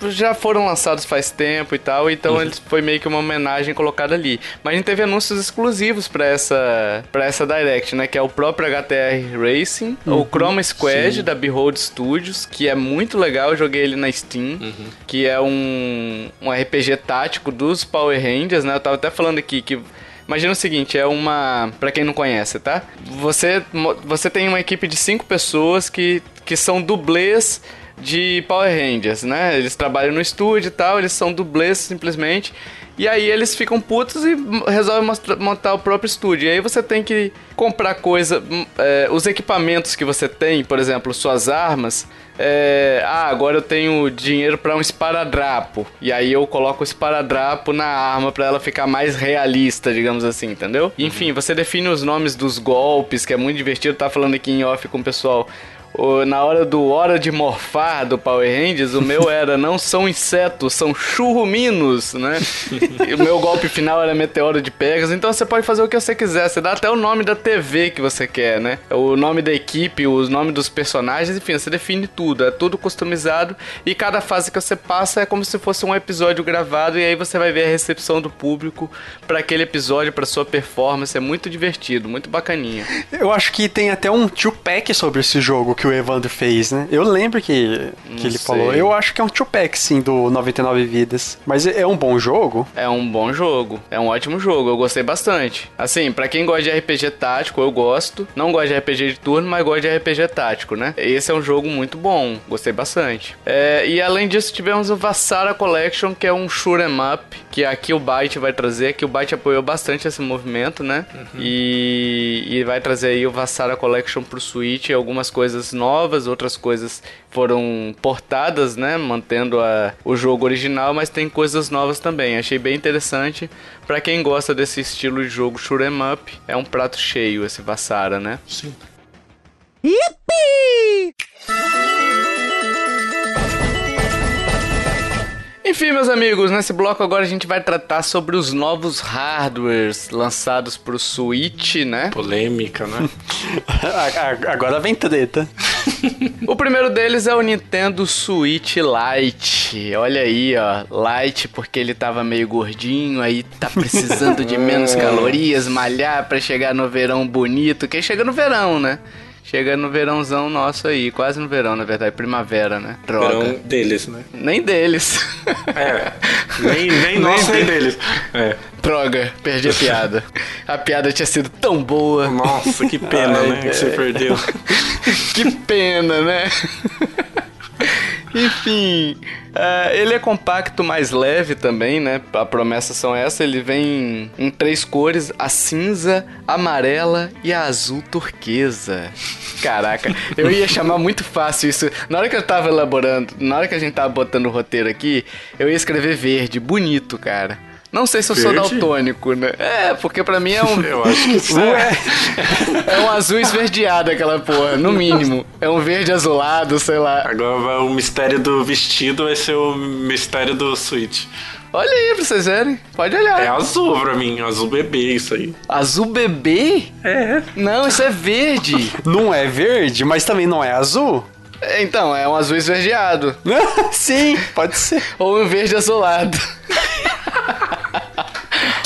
já foram lançados faz tempo e tal, então uhum. eles foi meio que uma homenagem colocada ali. Mas a gente teve anúncios exclusivos para essa para essa Direct, né, que é o próprio HTR Racing, uhum. o Chroma Squad Sim. da Behold Studios, que é muito legal, eu joguei ele na Steam, uhum. que é um, um RPG tático dos Power Rangers, né? Eu tava até falando aqui que Imagina o seguinte, é uma, para quem não conhece, tá? Você você tem uma equipe de cinco pessoas que que são dublês de Power Rangers, né? Eles trabalham no estúdio e tal, eles são dublês simplesmente. E aí eles ficam putos e resolvem montar o próprio estúdio. E aí você tem que comprar coisa, hum, é, os equipamentos que você tem, por exemplo, suas armas. É, ah, agora eu tenho dinheiro para um esparadrapo. E aí eu coloco o esparadrapo na arma para ela ficar mais realista, digamos assim, entendeu? Uhum. Enfim, você define os nomes dos golpes, que é muito divertido. Tá falando aqui em off com o pessoal o, na hora do Hora de Morfar do Power Rangers, o meu era não são insetos, são churruminos, né? e o meu golpe final era Meteoro de Pegas. Então você pode fazer o que você quiser. Você dá até o nome da TV que você quer, né? O nome da equipe, os nomes dos personagens, enfim, você define tudo. É tudo customizado. E cada fase que você passa é como se fosse um episódio gravado. E aí você vai ver a recepção do público para aquele episódio, para sua performance. É muito divertido, muito bacaninha. Eu acho que tem até um two-pack sobre esse jogo que o Evandro fez, né? Eu lembro que, que ele sei. falou. Eu acho que é um two-pack, sim, do 99 Vidas. Mas é um bom jogo? É um bom jogo. É um ótimo jogo. Eu gostei bastante. Assim, pra quem gosta de RPG tático, eu gosto. Não gosto de RPG de turno, mas gosto de RPG tático, né? Esse é um jogo muito bom. Gostei bastante. É, e além disso, tivemos o Vassara Collection, que é um shoot 'em up, que aqui o Byte vai trazer, que o Byte apoiou bastante esse movimento, né? E, e vai trazer aí o Vassara Collection pro Switch, algumas coisas novas, outras coisas foram portadas, né? Mantendo a, o jogo original, mas tem coisas novas também. Achei bem interessante. Pra quem gosta desse estilo de jogo shoot 'em up, é um prato cheio esse Vassara, né? Sim. Enfim, meus amigos, nesse bloco agora a gente vai tratar sobre os novos hardwares lançados pro Switch, né? Polêmica, né? Agora vem treta. O primeiro deles é o Nintendo Switch Lite. Olha aí, ó, Lite porque ele tava meio gordinho, aí tá precisando de menos calorias, malhar pra chegar no verão bonito, que aí chega no verão, né? Chega no verãozão nosso aí, quase no verão, na verdade, primavera, né? Droga. Verão deles, né? Nem deles. É. Nem, nem nosso, nem deles. É. Droga, perdi a piada. A piada tinha sido tão boa. Nossa, que pena, Ai, né? Que você é. perdeu. que pena, né? Enfim, ah, ele é compacto, mais leve também, né? A promessa são essa. Ele vem em três cores: a cinza, a amarela e a azul turquesa. Caraca, eu ia chamar muito fácil isso. Na hora que eu tava elaborando, na hora que a gente tava botando o roteiro aqui, eu ia escrever verde, bonito, cara. Não sei se eu sou daltônico, né? É, porque pra mim é um. Eu acho que sim. É um azul esverdeado aquela porra, no mínimo. É um verde azulado, sei lá. Agora vai- o mistério do vestido vai ser o mistério do Switch. Olha aí pra vocês verem. Pode olhar. É azul pra mim, azul bebê isso aí. Azul bebê? É. Não, isso é verde. Não é verde, mas também não é azul? Então, é um azul esverdeado. Sim, pode ser. Ou um verde azulado.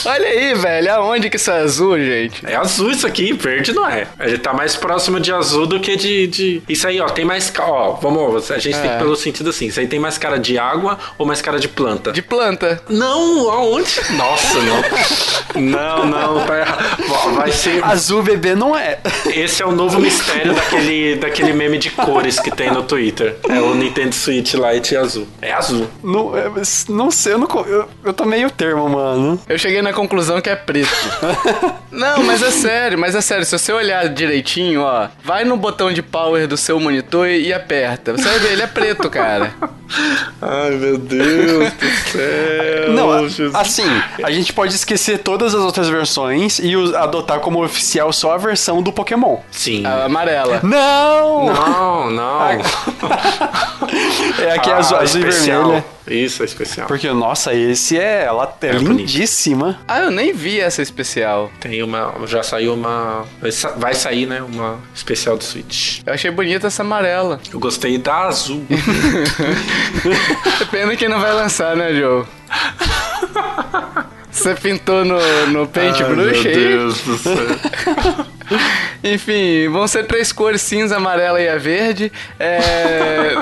Olha aí, velho. Aonde que isso é azul, gente? É azul isso aqui, verde não é. Ele tá mais próximo de azul do que de. de... Isso aí, ó, tem mais. Ó, vamos, a gente tem É. que pelo sentido assim. Isso aí tem mais cara de água ou mais cara de planta? De planta. Não, aonde? Nossa, não. Não, não, tá errado. Vai ser. Azul bebê não é. Esse é o novo mistério daquele, daquele meme de cores que tem no Twitter. É o Nintendo Switch Lite azul. É azul. Não, é, não sei, eu, não, eu, eu tô meio termo, mano. Eu cheguei na conclusão que é preto. Não, mas é sério, mas é sério. Se você olhar direitinho, ó, vai no botão de power do seu monitor e, e aperta. Você vai ver, ele é preto, cara. Ai, meu Deus do céu. Não, a- assim, a gente pode esquecer todas as outras versões e adotar como oficial só a versão do Pokémon. Sim. A amarela. Não! Não, não. É aqui é Ah, azul, azul e vermelha. Isso, é especial. Porque, nossa, esse é. Ela é, É bonito. lindíssima. Ah, eu nem vi essa especial. Tem uma. Já saiu uma. vai sa- Vai sair, né? Uma especial do Switch. Eu achei bonita essa amarela. Eu gostei da azul. Pena que não vai lançar, né, Joe? Você pintou no, no Paintbrush aí? do céu. Enfim, vão ser três cores, cinza, amarela e a verde. É...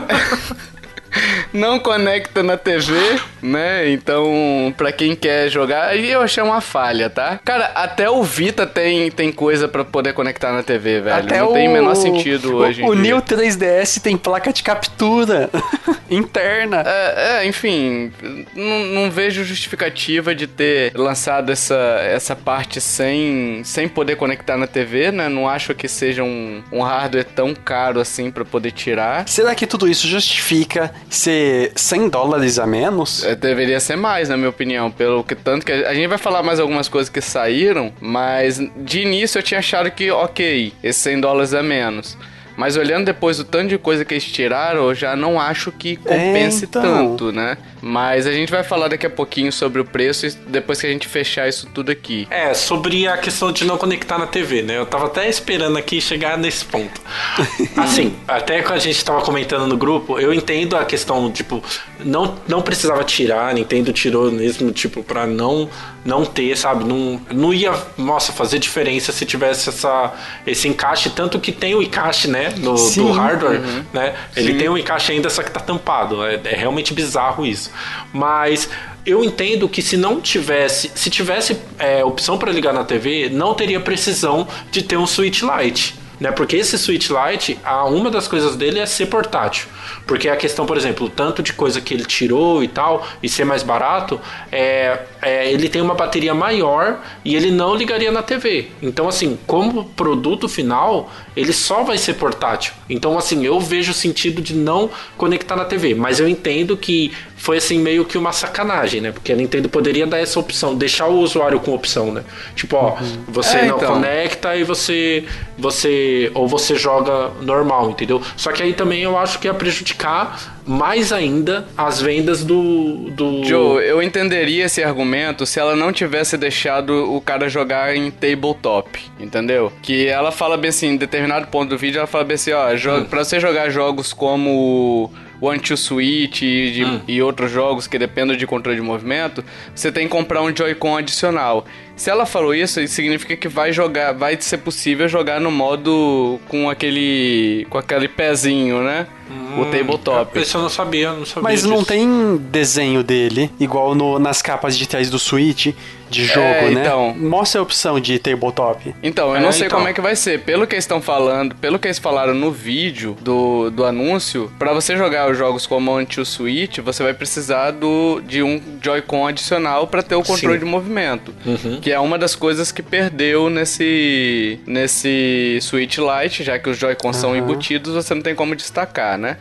Não conecta na TV, né? Então, pra quem quer jogar, aí eu achei uma falha, tá? Cara, até o Vita tem, tem coisa pra poder conectar na TV, velho. Até não o, tem o menor sentido o, hoje O. New 3DS tem placa de captura interna. É, é, enfim, não, não vejo justificativa de ter lançado essa, essa parte sem, sem poder conectar na TV, né? Não acho que seja um, um hardware tão caro assim pra poder tirar. Será que tudo isso justifica ser 100 dólares a menos? É, deveria ser mais, na minha opinião, pelo que tanto que a, a gente vai falar mais algumas coisas que saíram, mas de início eu tinha achado que ok, esses 100 dólares a menos. Mas olhando depois o tanto de coisa que eles tiraram, eu já não acho que compense então. tanto, né? Mas a gente vai falar daqui a pouquinho sobre o preço e depois que a gente fechar isso tudo aqui. É, sobre a questão de não conectar na TV, né? Eu tava até esperando aqui chegar nesse ponto. Assim, até que a gente tava comentando no grupo, eu entendo a questão, tipo, não, não precisava tirar, Nintendo tirou mesmo, tipo, pra não não ter, sabe? Não, não ia, nossa, fazer diferença se tivesse essa, esse encaixe, tanto que tem o encaixe, né, no, do hardware, uhum. né? Ele Sim. tem um encaixe ainda, só que tá tampado. É, é realmente bizarro isso. Mas eu entendo que se não tivesse, se tivesse é, opção para ligar na TV, não teria precisão de ter um switch light. Né? Porque esse Switch Lite, a, uma das coisas dele é ser portátil. Porque a questão, por exemplo, o tanto de coisa que ele tirou e tal, e ser mais barato, é, é, ele tem uma bateria maior e ele não ligaria na TV. Então, assim, como produto final, ele só vai ser portátil. Então, assim, eu vejo o sentido de não conectar na TV. Mas eu entendo que foi assim meio que uma sacanagem, né? Porque a Nintendo poderia dar essa opção, deixar o usuário com opção, né? Tipo, ó, uhum. você é, não então. conecta e você você ou você joga normal, entendeu? Só que aí também eu acho que ia prejudicar mais ainda as vendas do, do. Joe, eu entenderia esse argumento se ela não tivesse deixado o cara jogar em tabletop, entendeu? Que ela fala bem assim, em determinado ponto do vídeo, ela fala bem assim, ó, hum. pra você jogar jogos como One to Switch e, de, hum. e outros jogos que dependem de controle de movimento, você tem que comprar um Joy-Con adicional. Se ela falou isso, isso significa que vai jogar, vai ser possível jogar no modo com aquele com aquele pezinho, né? Hum, o tabletop. Isso eu não sabia, não sabia. Mas disso. não tem desenho dele, igual no, nas capas digitais do Switch de jogo, é, né? Então, Mostra a opção de tabletop. Então, eu é, não sei então. como é que vai ser. Pelo que eles estão falando, pelo que eles falaram no vídeo do, do anúncio, para você jogar os jogos como Anti Switch, você vai precisar do, de um Joy-Con adicional para ter o controle Sim. de movimento. Uhum. Que é uma das coisas que perdeu nesse, nesse Switch Lite, já que os Joy-Cons uhum. são embutidos, você não tem como destacar, né?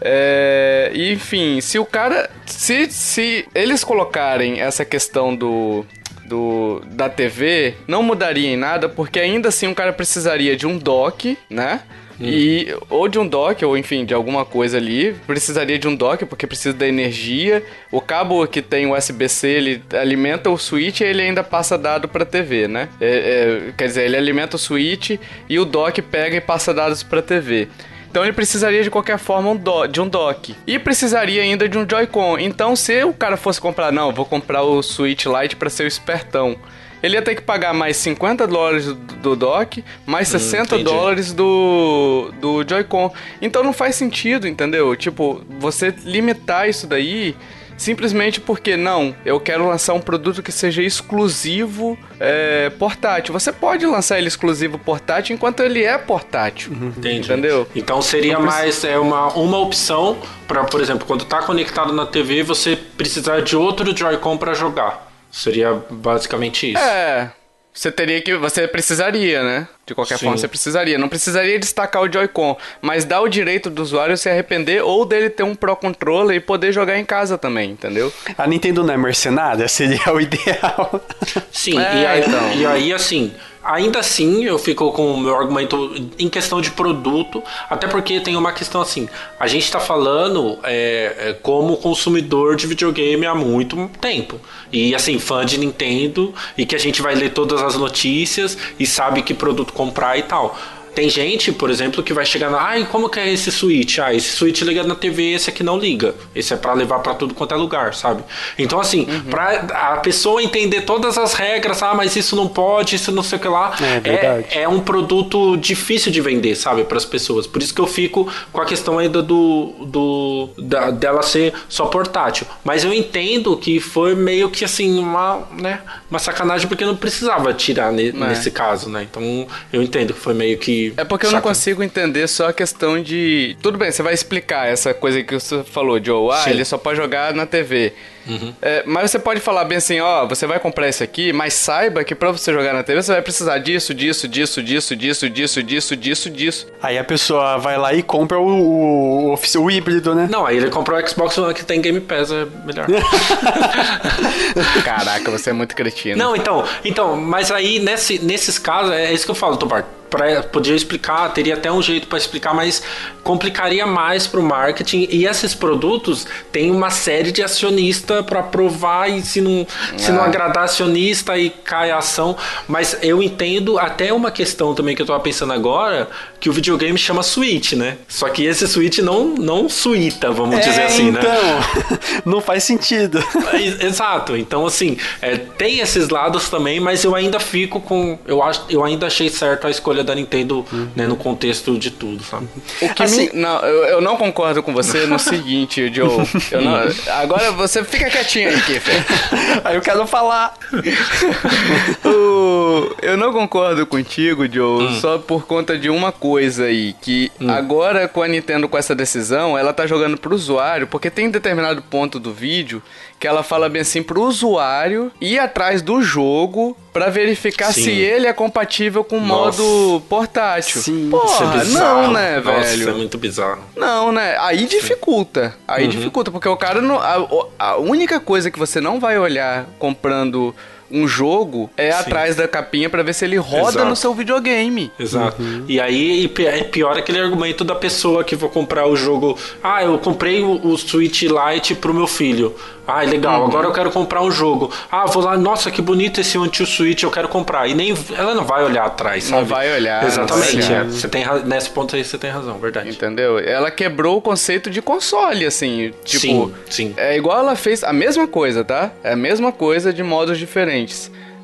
É, enfim, se o cara. Se, se eles colocarem essa questão do. Do, da TV não mudaria em nada, porque ainda assim o cara precisaria de um dock, né? Hum. E ou de um dock, ou enfim, de alguma coisa ali. Precisaria de um dock, porque precisa da energia. O cabo que tem USB-C, ele alimenta o switch e ele ainda passa dado para TV, né? É, é, quer dizer, ele alimenta o switch e o dock pega e passa dados para TV. Então ele precisaria de qualquer forma um do, de um dock. E precisaria ainda de um Joy-Con. Então se o cara fosse comprar, não, vou comprar o Switch Lite para ser o espertão. Ele ia ter que pagar mais 50 dólares do, do dock, mais 60 hum, dólares do, do Joy-Con. Então não faz sentido, entendeu? Tipo, você limitar isso daí simplesmente porque não, eu quero lançar um produto que seja exclusivo é, portátil. Você pode lançar ele exclusivo portátil enquanto ele é portátil. Uhum. Entendi. Entendeu? Então seria mais é, uma, uma opção para, por exemplo, quando está conectado na TV, você precisar de outro Joy-Con para jogar. Seria basicamente isso. É. Você teria que. Você precisaria, né? De qualquer Sim. forma, você precisaria. Não precisaria destacar o Joy-Con, mas dá o direito do usuário se arrepender ou dele ter um Pro Controller e poder jogar em casa também, entendeu? A Nintendo não é mercenária? Seria o ideal. Sim, é, e, aí, então. e aí, assim, Ainda assim, eu fico com o meu argumento em questão de produto, até porque tem uma questão assim: a gente está falando é, é, como consumidor de videogame há muito tempo. E assim, fã de Nintendo, e que a gente vai ler todas as notícias e sabe que produto comprar e tal. Tem gente, por exemplo, que vai chegar na. Ai, como que é esse switch? Ah, esse switch liga na TV, esse aqui não liga. Esse é para levar para tudo quanto é lugar, sabe? Então, assim, uhum. pra a pessoa entender todas as regras, ah, mas isso não pode, isso não sei o que lá. É, é, é um produto difícil de vender, sabe, para as pessoas. Por isso que eu fico com a questão ainda do. do da, dela ser só portátil. Mas eu entendo que foi meio que assim, uma, né, uma sacanagem, porque não precisava tirar ne, é. nesse caso, né? Então eu entendo que foi meio que é porque eu não consigo entender só a questão de. Tudo bem, você vai explicar essa coisa que você falou, Joe. Ah, Sim. ele só pode jogar na TV. Uhum. É, mas você pode falar bem assim, ó, você vai comprar esse aqui, mas saiba que para você jogar na TV você vai precisar disso, disso, disso, disso, disso, disso, disso, disso, disso. Aí a pessoa vai lá e compra o, o, o, o híbrido, né? Não, aí ele compra o Xbox One que tem Game Pass, é melhor. Caraca, você é muito cretino. Não, então, então, mas aí nesse, nesses casos, é isso que eu falo, Topar pra, podia explicar, teria até um jeito para explicar, mas complicaria mais para o marketing. E esses produtos têm uma série de acionistas acionista para provar e se não, se não agradar acionista aí cai a ação. Mas eu entendo até uma questão também que eu tava pensando agora, que o videogame chama Switch, né? Só que esse Switch não, não suíta, vamos É, dizer assim, né? então, não faz sentido. É, Exato. Então, assim, é, tem esses lados também, mas eu ainda fico com. Eu, acho, eu ainda achei certo a escolha da Nintendo né, no contexto de tudo, sabe? O que Assim- me- não, eu, eu não concordo com você no seguinte, Joe. Eu não- agora você fica quietinho aí, Kiffer. Aí eu quero falar. O- eu não concordo contigo, Joe, Hum. só por conta de uma coisa aí, que agora com a Nintendo com essa decisão, ela tá jogando pro usuário, porque tem determinado ponto do vídeo que ela fala bem assim pro usuário ir atrás do jogo pra verificar Sim. se ele é compatível com o Nossa. modo portátil. Sim, Porra, é não, né, Nossa, velho? Isso é muito bizarro. Não, né? Aí dificulta. Aí dificulta, porque o cara não. A, a única coisa que você não vai olhar comprando um jogo é atrás da capinha pra ver se ele roda Exato. no seu videogame. Exato. E aí e é pior aquele argumento da pessoa que vou comprar o jogo. Ah, eu comprei o, o Switch Lite pro meu filho. Ah, legal, Uhum. agora eu quero comprar um jogo. Ah, vou lá, nossa, que bonito esse Until Switch, eu quero comprar. E nem ela não vai olhar atrás, Não sabe? vai olhar, não Exatamente. vai olhar. é. Você tem nesse ponto aí você tem razão, verdade. Entendeu? Ela quebrou o conceito de console, assim. Tipo, Sim, sim. é igual ela fez a mesma coisa, tá? É a mesma coisa de modos diferentes.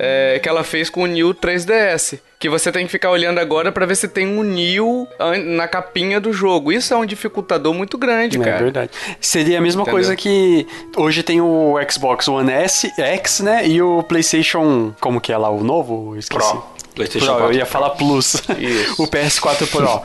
É, que ela fez com o New 3DS. Que você tem que ficar olhando agora pra ver se tem um New na capinha do jogo. Isso é um dificultador muito grande, É cara. verdade. Seria a mesma Entendeu? coisa que hoje tem o Xbox One S, X, né? E o PlayStation, como que é lá o novo? Esqueci. Pro. PlayStation Pro, 4 eu ia falar Plus. Isso. o PS4 Pro.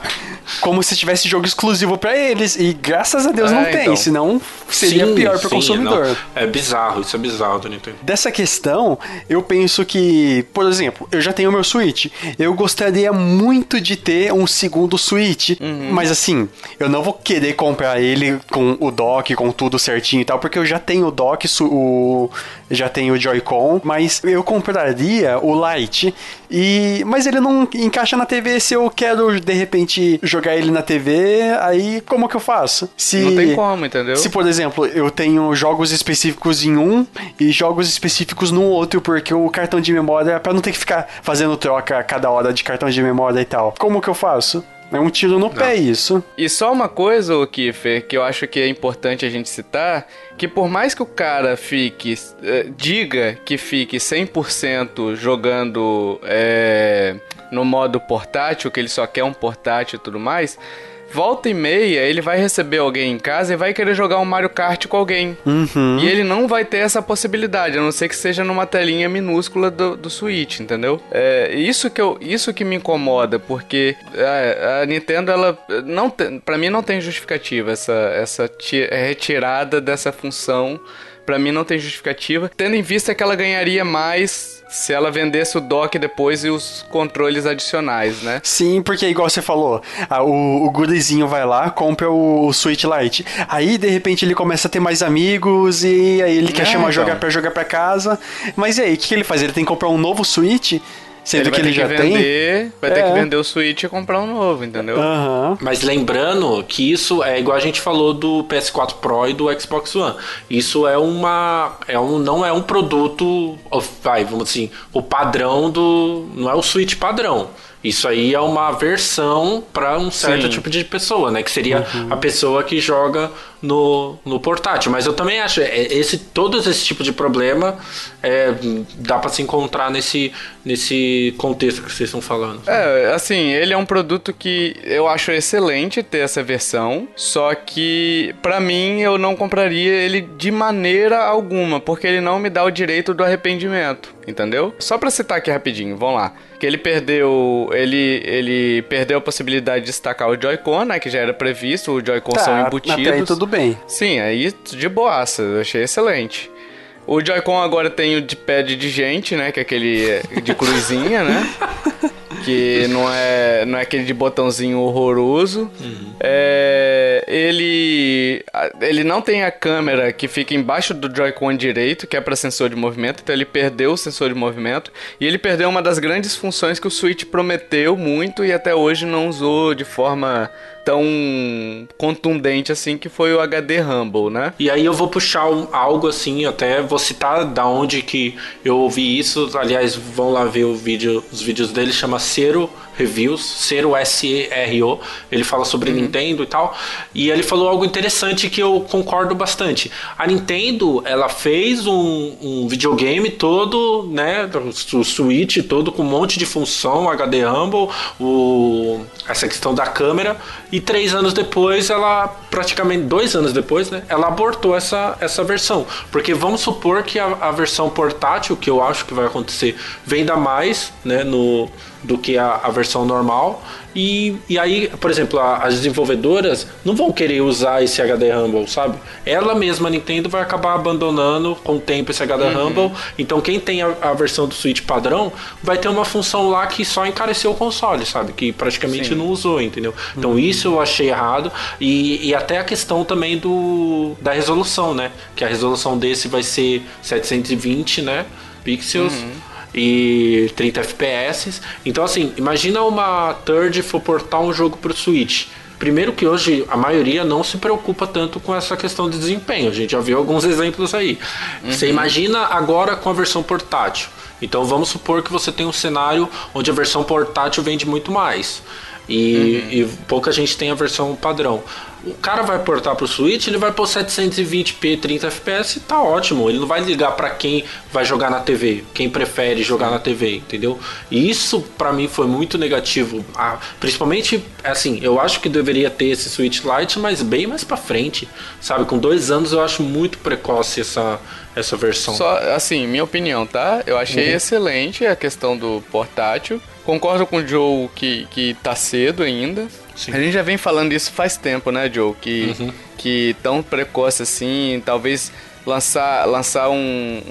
Como se tivesse jogo exclusivo pra eles. E graças a Deus É, não tem, então. senão seria Sim, pior pro sim, consumidor. não. É bizarro, isso é bizarro do Nintendo. Dessa questão, eu penso que, por exemplo, eu já tenho meu Switch. Eu gostaria muito de ter um segundo Switch. Mas assim, eu não vou querer comprar ele com o dock, com tudo certinho e tal, porque eu já tenho o dock, o já tenho o Joy-Con, mas eu compraria o Lite. E mas ele não encaixa na TV se eu quero de repente jogar ele na TV, aí como que eu faço? Se Não tem como, entendeu? se, por exemplo, eu tenho jogos específicos em um e jogos específicos no outro, porque o cartão de memória, pra não ter que ficar fazendo troca a cada hora de cartão de memória e tal, como que eu faço? É um tiro no pé isso. E só uma coisa, ô Kiffer, que eu acho que é importante a gente citar, que por mais que o cara fique, eh, diga que fique 100% jogando eh, no modo portátil, que ele só quer um portátil e tudo mais, volta e meia ele vai receber alguém em casa e vai querer jogar um Mario Kart com alguém. E ele não vai ter essa possibilidade, a não ser que seja numa telinha minúscula do, do Switch, entendeu? É isso que, eu, isso que me incomoda, porque a, a Nintendo, ela não pra mim não tem justificativa essa, essa ti- retirada dessa função. Pra mim não tem justificativa, tendo em vista que ela ganharia mais se ela vendesse o dock depois e os controles adicionais, né? Sim, porque igual você falou, ah, o, o gurizinho vai lá, compra o, o Switch Lite. Aí, de repente, ele começa a ter mais amigos e aí ele quer É, chamar então. jogar pra jogar pra casa. Mas e aí, o que, que ele faz? Ele tem que comprar um novo Switch? Sendo ele que vai ele ter já que tem? vender, vai ter É. que vender o Switch e comprar um novo, entendeu? Aham. Mas lembrando que isso é igual a gente falou do PS4 Pro e do Xbox One. Isso é uma. É um, não é um produto. Vai, vamos assim, o padrão do. Não é o Switch padrão. Isso aí é uma versão para um certo Sim. tipo de pessoa, né? Que seria a pessoa que joga no, no portátil. Mas eu também acho, é, esse, todos esse tipo de problema é, dá para se encontrar nesse, nesse contexto que vocês estão falando. É, assim, ele é um produto que eu acho excelente ter essa versão, só que pra mim eu não compraria ele de maneira alguma, porque ele não me dá o direito do arrependimento, entendeu? Só pra citar aqui rapidinho, vamos lá. Que ele perdeu, ele ele perdeu a possibilidade de destacar o Joy-Con, né, que já era previsto, o Joy-Con são Tá, embutidos. até aí tudo bem. Sim, aí de boaça, eu achei excelente. O Joy-Con agora tem o de pad de gente, né? Que é aquele eh, de cruzinha, né? Que não é, não é aquele de botãozinho horroroso. É, ele, ele não tem a câmera que fica embaixo do Joy-Con direito, que é para sensor de movimento. Então ele perdeu o sensor de movimento. E ele perdeu uma das grandes funções que o Switch prometeu muito e até hoje não usou de forma tão contundente assim que foi o HD Rumble, né? E aí eu vou puxar um, algo assim, até vou citar da onde que eu ouvi isso. Aliás, vão lá ver o vídeo, os vídeos dele, chama Cero Reviews, Cero S-E-R-O. Ele fala sobre uhum. Nintendo e tal. E ele falou algo interessante que eu concordo bastante. A Nintendo, ela fez um, um videogame todo, né? O Switch todo com um monte de função, HD Rumble, o, essa questão da câmera. E três anos depois, ela, praticamente dois anos depois, né? Ela abortou essa, essa versão. Porque vamos supor que a, a versão portátil, que eu acho que vai acontecer, venda mais, né? No, do que a, a versão normal. E, e aí, por exemplo, a, as desenvolvedoras não vão querer usar esse HD Rumble, sabe? Ela mesma, a Nintendo, vai acabar abandonando com o tempo esse HD uhum. Rumble. Então, quem tem a, a, versão do Switch padrão vai ter uma função lá que só encareceu o console, sabe? Que praticamente Sim. não usou, entendeu? Então, uhum. isso eu achei errado. E, e até a questão também do da resolução, né? Que a resolução desse vai ser 720, né? Pixels. Uhum e 30 FPS. Então, assim, imagina uma third for portar um jogo para o Switch. Primeiro que hoje a maioria não se preocupa tanto com essa questão de desempenho. A gente já viu alguns exemplos aí. Uhum. Você imagina agora com a versão portátil. Então vamos supor que você tem um cenário onde a versão portátil vende muito mais. E, uhum. e pouca gente tem a versão padrão o cara vai portar pro Switch, ele vai pôr 720p 30 fps e tá ótimo. Ele não vai ligar para quem vai jogar na TV, quem prefere jogar na TV, entendeu? E isso para mim foi muito negativo. Ah, principalmente, assim, eu acho que deveria ter esse Switch Lite, mas bem mais para frente, sabe? Com dois anos eu acho muito precoce essa essa versão. Só assim, minha opinião, tá? Eu achei uhum. excelente a questão do portátil. Concordo com o Joe que, que tá cedo ainda. Sim. A gente já vem falando isso faz tempo, né, Joe? Que, uhum. que tão precoce assim, talvez lançar, lançar um,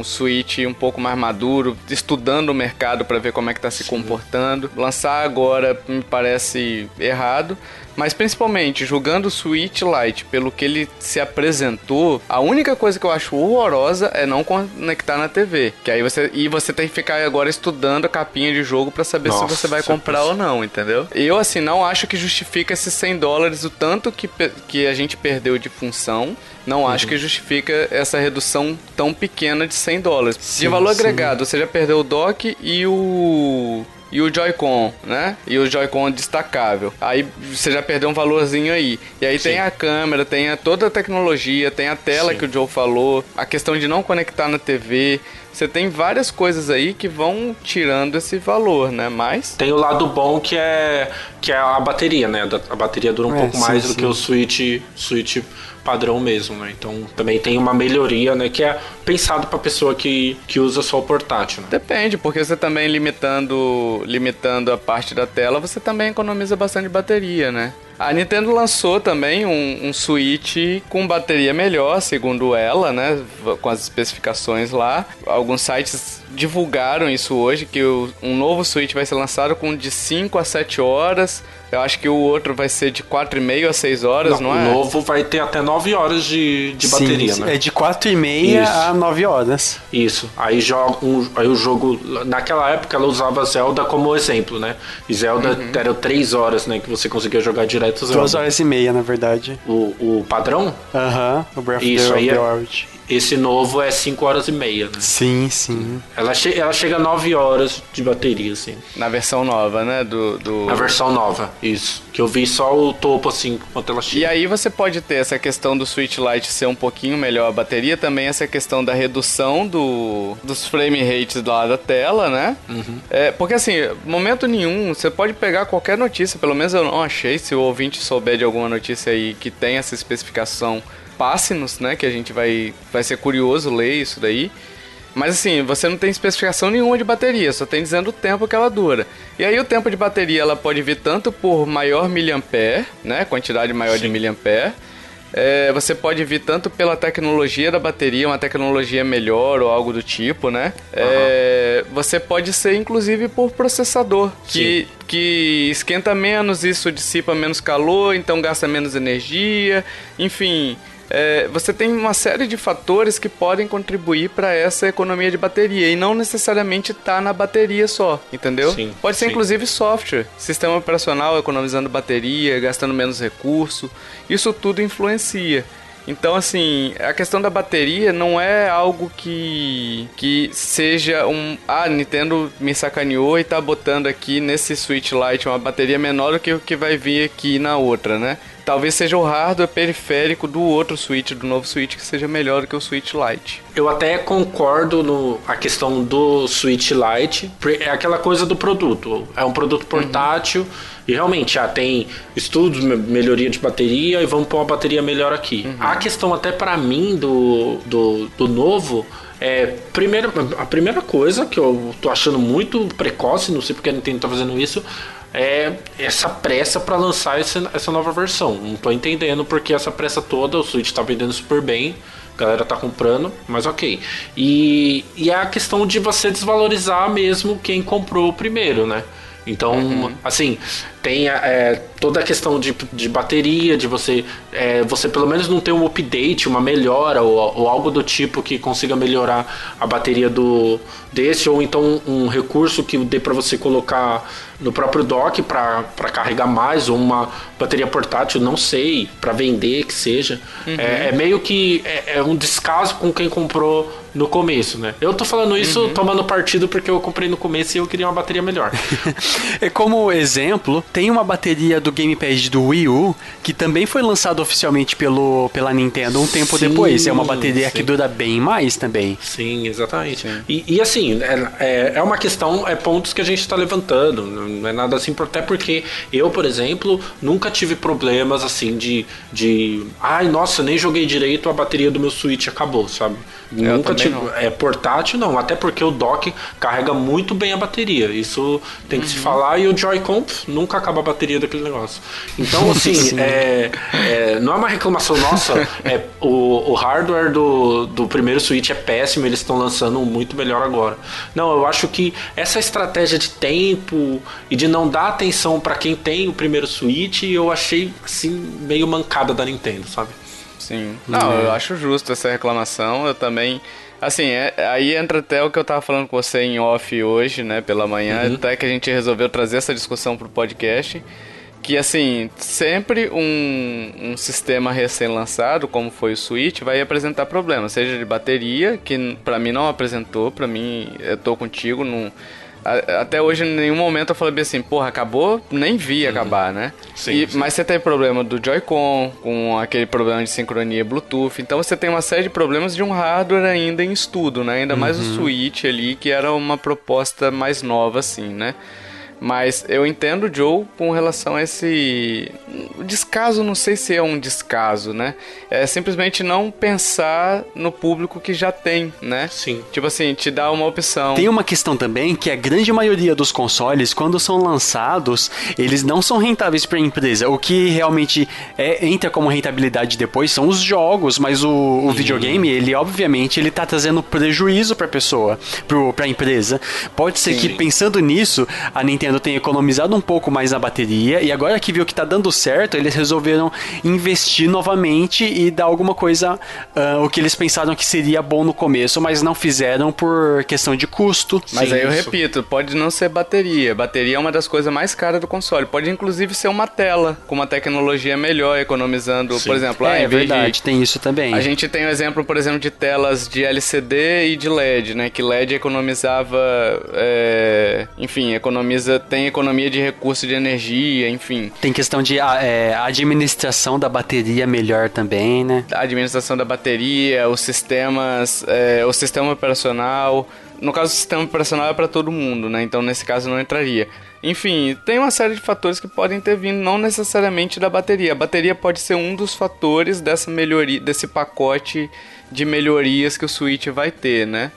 um Switch um pouco mais maduro, estudando o mercado para ver como é que está se Sim. comportando. Lançar agora me parece errado. Mas principalmente, jogando o Switch Lite, pelo que ele se apresentou, a única coisa que eu acho horrorosa é não conectar na TV. Que aí você. E você tem que ficar agora estudando a capinha de jogo para saber Nossa, se você vai comprar ou não, entendeu? Eu, assim, não acho que justifica esses 100 dólares o tanto que, que a gente perdeu de função. Não uhum. acho que justifica essa redução tão pequena de 100 dólares. Sim, de valor sim. agregado, você já perdeu o dock e o e o Joy-Con, né? E o Joy-Con destacável. Aí você já perdeu um valorzinho aí. E aí Sim. tem a câmera, tem a, toda a tecnologia, tem a tela Sim. que o Joe falou, a questão de não conectar na TV. Você tem várias coisas aí que vão tirando esse valor, né? Mas tem o lado bom que é que é a bateria, né? A bateria dura um é, pouco sim, mais sim. do que o Switch, Switch padrão mesmo, né? Então também tem uma melhoria, né? Que é pensado para pessoa que, que usa só o portátil. Né? Depende, porque você também limitando limitando a parte da tela, você também economiza bastante bateria, né? A Nintendo lançou também um, um, Switch com bateria melhor, segundo ela, né? Com as especificações lá. Alguns sites divulgaram isso hoje, que o, um novo Switch vai ser lançado com de 5 a 7 horas eu acho que o outro vai ser de 4,5 a 6 horas, não, não é? O novo vai ter até 9 horas de, de Sim, bateria, né? É de 4,5 a 9 horas. Isso. Aí, joga um, aí o jogo. Naquela época ela usava Zelda como exemplo, né? E Zelda uhum. era 3 horas, né? Que você conseguia jogar direto Zelda. 2 horas e meia, na verdade. O, o padrão? Aham, uhum, o Breath Isso, of the, é Wild. Esse novo é 5 horas e meia, né? Sim, sim. Ela, che ela chega a 9 horas de bateria, assim. Na versão nova, né? Do, do... Na versão nova, isso. Que eu vi só o topo, assim, quanto ela chega. E aí você pode ter essa questão do Switch Lite ser um pouquinho melhor a bateria, também essa questão da redução do, dos frame rates lá da tela, né? Uhum. É, porque assim, momento nenhum, você pode pegar qualquer notícia, pelo menos eu não achei, se o ouvinte souber de alguma notícia aí que tem essa especificação passe-nos, né? Que a gente vai, vai ser curioso ler isso daí. Mas assim, você não tem especificação nenhuma de bateria, só tem dizendo o tempo que ela dura. E aí o tempo de bateria ela pode vir tanto por maior miliampere, né? Quantidade maior Sim. de miliampere. É, você pode vir tanto pela tecnologia da bateria, uma tecnologia melhor ou algo do tipo, né? Uhum. É, você pode ser inclusive por processador, que, que esquenta menos, isso dissipa menos calor, então gasta menos energia, enfim é, você tem uma série de fatores que podem contribuir para essa economia de bateria e não necessariamente tá na bateria só, entendeu? Sim, Pode ser sim. inclusive software, sistema operacional economizando bateria, gastando menos recurso. Isso tudo influencia. Então, assim, a questão da bateria não é algo que, que seja um. Ah, Nintendo me sacaneou e tá botando aqui nesse Switch Lite uma bateria menor do que o que vai vir aqui na outra, né? Talvez seja o hardware periférico do outro Switch, do novo Switch, que seja melhor do que o Switch Lite. Eu até concordo no a questão do Switch Lite, é aquela coisa do produto. É um produto portátil e realmente já tem estudos, me- melhoria de bateria e vamos pôr uma bateria melhor aqui. A questão até pra mim do, do, do novo é primeiro, a primeira coisa que eu tô achando muito precoce, não sei porque a Nintendo tá fazendo isso, é essa pressa pra lançar esse- essa nova versão. Não tô entendendo porque essa pressa toda, o Switch tá vendendo super bem, a galera tá comprando, mas ok. E, e é a questão de você desvalorizar mesmo quem comprou o primeiro, né? Então, assim, tem é, toda a questão de, de bateria, de você é, você pelo menos não ter um update, uma melhora ou, ou algo do tipo que consiga melhorar a bateria do desse, ou então um recurso que dê para você colocar no próprio dock para carregar mais, ou uma bateria portátil, não sei, para vender que seja. É, é meio que é, é um descaso com quem comprou no começo, né? Eu tô falando isso tomando partido porque eu comprei no começo e eu queria uma bateria melhor. É como exemplo, tem uma bateria do Gamepad do Wii U que também foi lançado oficialmente pelo, pela Nintendo um tempo Sim, depois. É uma bateria sim. que dura bem mais também. Sim, exatamente. E, e assim, é, é, é uma questão, é pontos que a gente está levantando. Não é nada assim, até porque eu, por exemplo, nunca tive problemas assim de. de ai, nossa, nem joguei direito, a bateria do meu Switch acabou, sabe? Eu nunca tive. não. É portátil, não. Até porque o dock carrega muito bem a bateria. Isso tem que se falar. E o Joy-Con nunca acaba a bateria daquele negócio. Então, assim, Sim. é, é, não é uma reclamação nossa. é, o, o hardware do, do primeiro Switch é péssimo. Eles estão lançando um muito melhor agora. Não, eu acho que essa estratégia de tempo e de não dar atenção para quem tem o primeiro Switch, eu achei assim meio mancada da Nintendo, sabe? Sim. Não, eu acho justo essa reclamação. Eu também. Assim, é- aí entra até o que eu tava falando com você em off hoje, né, pela manhã, Uhum. até que a gente resolveu trazer essa discussão pro podcast. Que assim, sempre um, um sistema recém-lançado, como foi o Switch, vai apresentar problemas, seja de bateria, que pra mim não apresentou, pra mim eu tô contigo, não, a- até hoje em nenhum momento eu falei bem assim, porra, acabou, nem vi acabar, né? Sim, E- sim. Mas você tem problema do Joy-Con, com aquele problema de sincronia Bluetooth. Então você tem uma série de problemas de um hardware ainda em estudo, né? Ainda mais o Switch ali, que era uma proposta mais nova, assim, né? Mas eu entendo o Joe com relação a esse. o Descaso, não sei se é um descaso, né? É simplesmente não pensar no público que já tem, né? Sim. Tipo assim, te dá uma opção. Tem uma questão também que a grande maioria dos consoles, quando são lançados, eles não são rentáveis para a empresa. O que realmente é- entra como rentabilidade depois são os jogos, mas o, o videogame, ele obviamente ele tá trazendo prejuízo para a pessoa, para a empresa. Pode ser que Sim. pensando nisso, a Nintendo tenha economizado um pouco mais na bateria e agora que viu que tá dando certo, eles resolveram investir novamente e dar alguma coisa ah, o que eles pensaram que seria bom no começo, mas não fizeram por questão de custo. Mas Sim, aí eu isso. repito, pode não ser bateria. Bateria é uma das coisas mais caras do console. Pode inclusive ser uma tela com uma tecnologia melhor, economizando, Sim. por exemplo, ah, é vez de- verdade, tem isso também. A gente tem o exemplo, por exemplo, de telas de LCD e de LED, né? Que LED economizava, é, enfim, economiza, tem economia de recurso de energia, enfim, Tem questão de ah, é, administração da bateria melhor também, né? a administração da bateria, os sistemas, é, o sistema operacional. No caso, o sistema operacional é para todo mundo, né? Então, nesse caso, não entraria. Enfim, tem uma série de fatores que podem ter vindo, não necessariamente da bateria. A bateria pode ser um dos fatores dessa melhoria, desse pacote de melhorias que o Switch vai ter, né?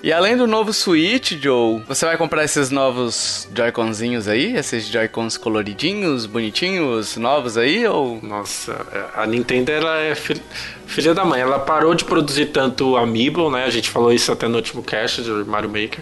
E além do novo Switch, Joe, você vai comprar esses novos Joy-Conzinhos aí? Esses Joy-Cons coloridinhos, bonitinhos, novos aí? Ou. Nossa, a Nintendo ela é filha da mãe. Ela parou de produzir tanto Amiibo, né? A gente falou isso até no último cast de Mario Maker.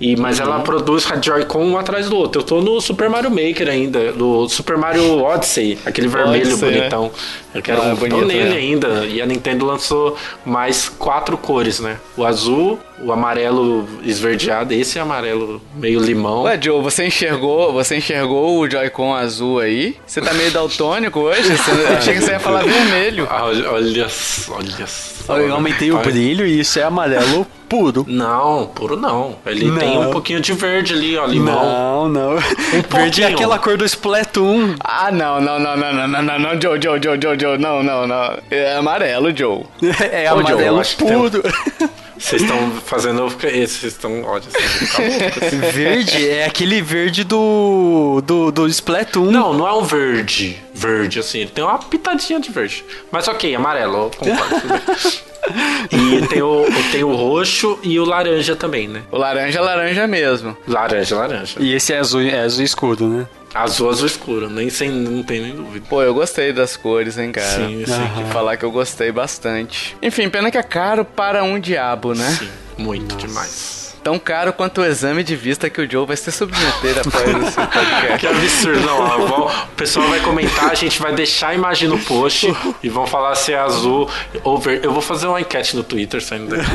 E, mas ela Uhum. produz a Joy-Con um atrás do outro. Eu tô no Super Mario Maker ainda, do Super Mario Odyssey, aquele vermelho Odyssey, bonitão. Eu quero Ah, um bonito, nele né? ainda. E a Nintendo lançou mais quatro cores, né? O azul, o amarelo esverdeado, esse é amarelo meio limão. Ué, Joe, você enxergou, você enxergou o Joy-Con azul aí? Você tá meio daltônico hoje? Você, achei que você ia falar vermelho. Olha, olha só, olha só. Eu aumentei o brilho e isso é amarelo puro. Não, puro não. Ele Não. tem um pouquinho de verde ali, ó, limão. Não, não. Verde é aquela cor do Splatoon. Ah, não, não, não, não, não, não, não, não, Joe, Joe, Joe, Joe, Joe, não, não, não. É amarelo, Joe. É Joe, eu amarelo tem- puro. Vocês estão fazendo. Vocês estão. Olha, vocês loucos. Verde é aquele verde do, do, do Splatoon. Não, não é um verde. Verde, assim. Ele tem uma pitadinha de verde. Mas ok, amarelo, concordo. e tem o, tem o roxo e o laranja também, né? O laranja é laranja mesmo. Laranja, laranja. E esse é azul, é azul escuro, né? Azul, azul escuro. Nem sem, não tem nem dúvida. Pô, eu gostei das cores, hein, cara. Sim, sim. Tem que falar que eu gostei bastante. Enfim, pena que é caro para um diabo, né? Sim, muito demais. Tão caro quanto o exame de vista que o Joe vai se submeter após esse podcast. Que absurdo, não. ó, vão- o pessoal vai comentar, a gente vai deixar a imagem no post e vão falar se é azul ou verde. Eu vou fazer uma enquete no Twitter saindo daqui.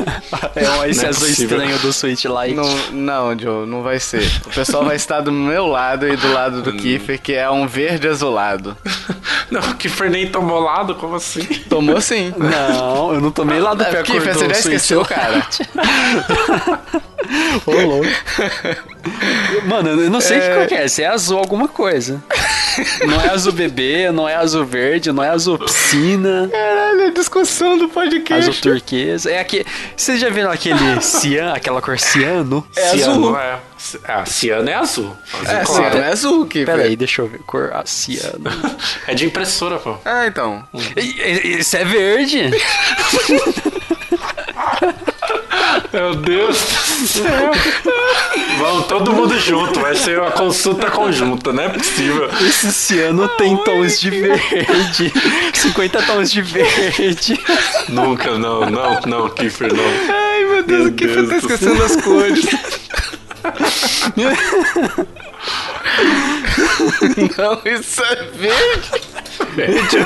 É esse é azul possível. estranho do Switch Lite. Não, não, Joe, não vai ser. O pessoal vai estar do meu lado e do lado do Kiefer, que é um verde azulado. Não, que Fernando tomou lado, como assim? Tomou sim. Não, eu não tomei lá do É, pé cor Kiefer, você já esqueceu, cara. Ô, louco. Mano, eu não sei que cor que é. Se é azul alguma coisa. Não é azul bebê, não é azul verde, não é azul piscina, Caralho, a discussão do podcast. azul turquesa. É aqui. Vocês já viram aquele cian, aquela cor ciano? É ciano azul. é. Ah, ciano é azul. azul É, claro. sim, é azul, Kiefer. Pera aí, deixa eu ver. Cor ah, ciano. É de impressora, pô. Ah, então. Isso é verde? Meu Deus do céu. Vamos todo mundo junto, vai ser uma consulta conjunta, não é possível. Esse ciano tem tons de verde. 50 tons de verde. Nunca, não, não, não, Kiefer, não. Ai, meu Deus, Meu o Kiefer Deus tá do esquecendo as cores. Não, isso é verde.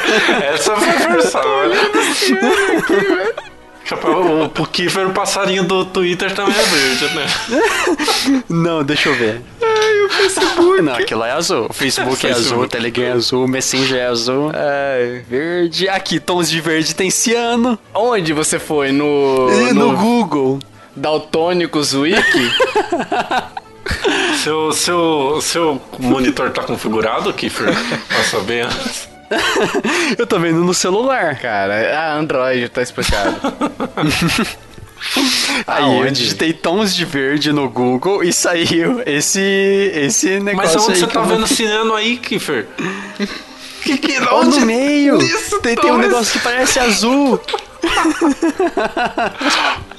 Essa foi forçada. O, o Kiefer, o passarinho do Twitter também é verde, né? Não, deixa eu ver. Ai, o Facebook. Não, aquilo é azul. O Facebook é azul, o Telegram é azul, o Messenger é azul. Ai. Verde. Aqui, tons de verde tem ciano. Onde você foi? No. E no Google. Daltônicos Wiki? Seu, seu, seu monitor tá configurado, Kiefer? Pra saber antes. Eu tô vendo no celular. Cara, a Android tá explicado. Aí eu Aonde? digitei tons de verde no Google e saiu esse, esse Mas negócio onde aí você tá eu- vendo ciano aí, Kiefer? Que, que, Ó, no meio. Isso, tem, tem um negócio que parece azul.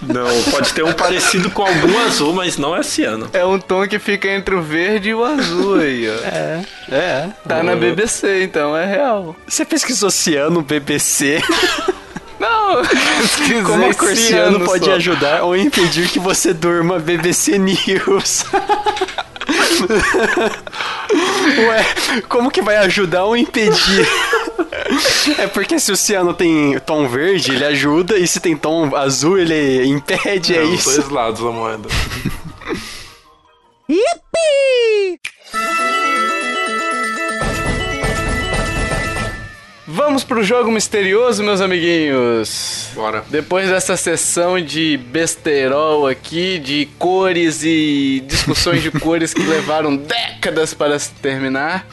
Não, pode ter um parecido com algum azul, mas não é ciano. É um tom que fica entre o verde e o azul aí, ó. É, é. Tá na BBC, então é real. Você pesquisou ciano BBC? Não, pesquisei Como a cor ciano ciano pode só. ajudar ou impedir que você durma BBC News? Ué, como que vai ajudar ou impedir? É porque se o ciano tem tom verde, ele ajuda, e se tem tom azul, ele impede, é os isso. dois lados da moeda. Vamos pro jogo misterioso, meus amiguinhos. Bora. Depois dessa sessão de besterol aqui, de cores e discussões de cores que levaram décadas para se terminar,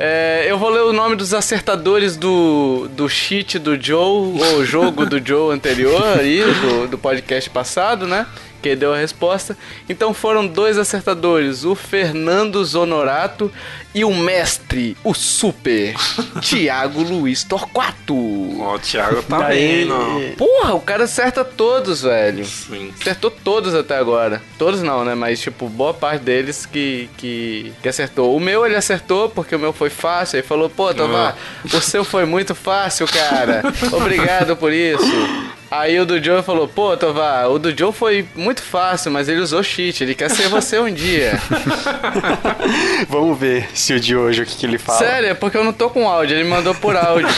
é, eu vou ler o nome dos acertadores do, do cheat do Joe, ou jogo do Joe anterior aí, do, do podcast passado, né? que deu a resposta. Então foram dois acertadores, o Fernando Zonorato e o mestre, o super, Tiago Luiz Torquato. Ó, o Thiago tá Daí- bem, não. Porra, o cara acerta todos, velho. Sim. Acertou todos até agora. Todos não, né? Mas, tipo, boa parte deles que, que, que acertou. O meu ele acertou porque o meu foi fácil. Ele falou, pô, Tomar, o seu foi muito fácil, cara. Obrigado por isso. Aí o do Joe falou, pô, Tovar, o do Joe foi muito fácil, mas ele usou cheat, ele quer ser você um dia. Vamos ver se o de hoje, o que, que ele fala. Sério, é porque eu não tô com áudio, ele mandou por áudio.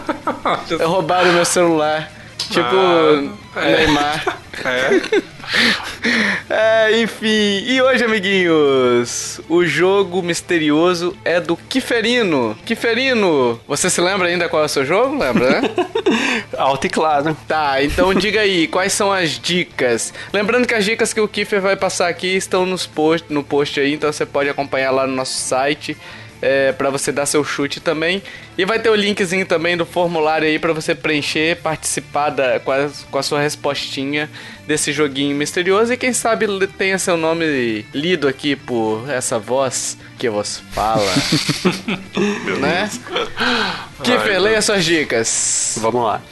Roubaram meu celular. Tipo, Ah, é. Neymar. É. É, enfim. E hoje, amiguinhos, o jogo misterioso é do Kiferino. Kiferino, você se lembra ainda qual é o seu jogo? Lembra, né? Alto e claro. tá, então diga aí, quais são as dicas? Lembrando que as dicas que o Kiffer vai passar aqui estão nos post, no post aí, então você pode acompanhar lá no nosso site. É, para você dar seu chute também. E vai ter o linkzinho também do formulário aí para você preencher, participar da, com, a, com a sua respostinha desse joguinho misterioso. E quem sabe tenha seu nome lido aqui por essa voz que vos fala. né? Kiffer, Ai, leia suas dicas. Vamos lá.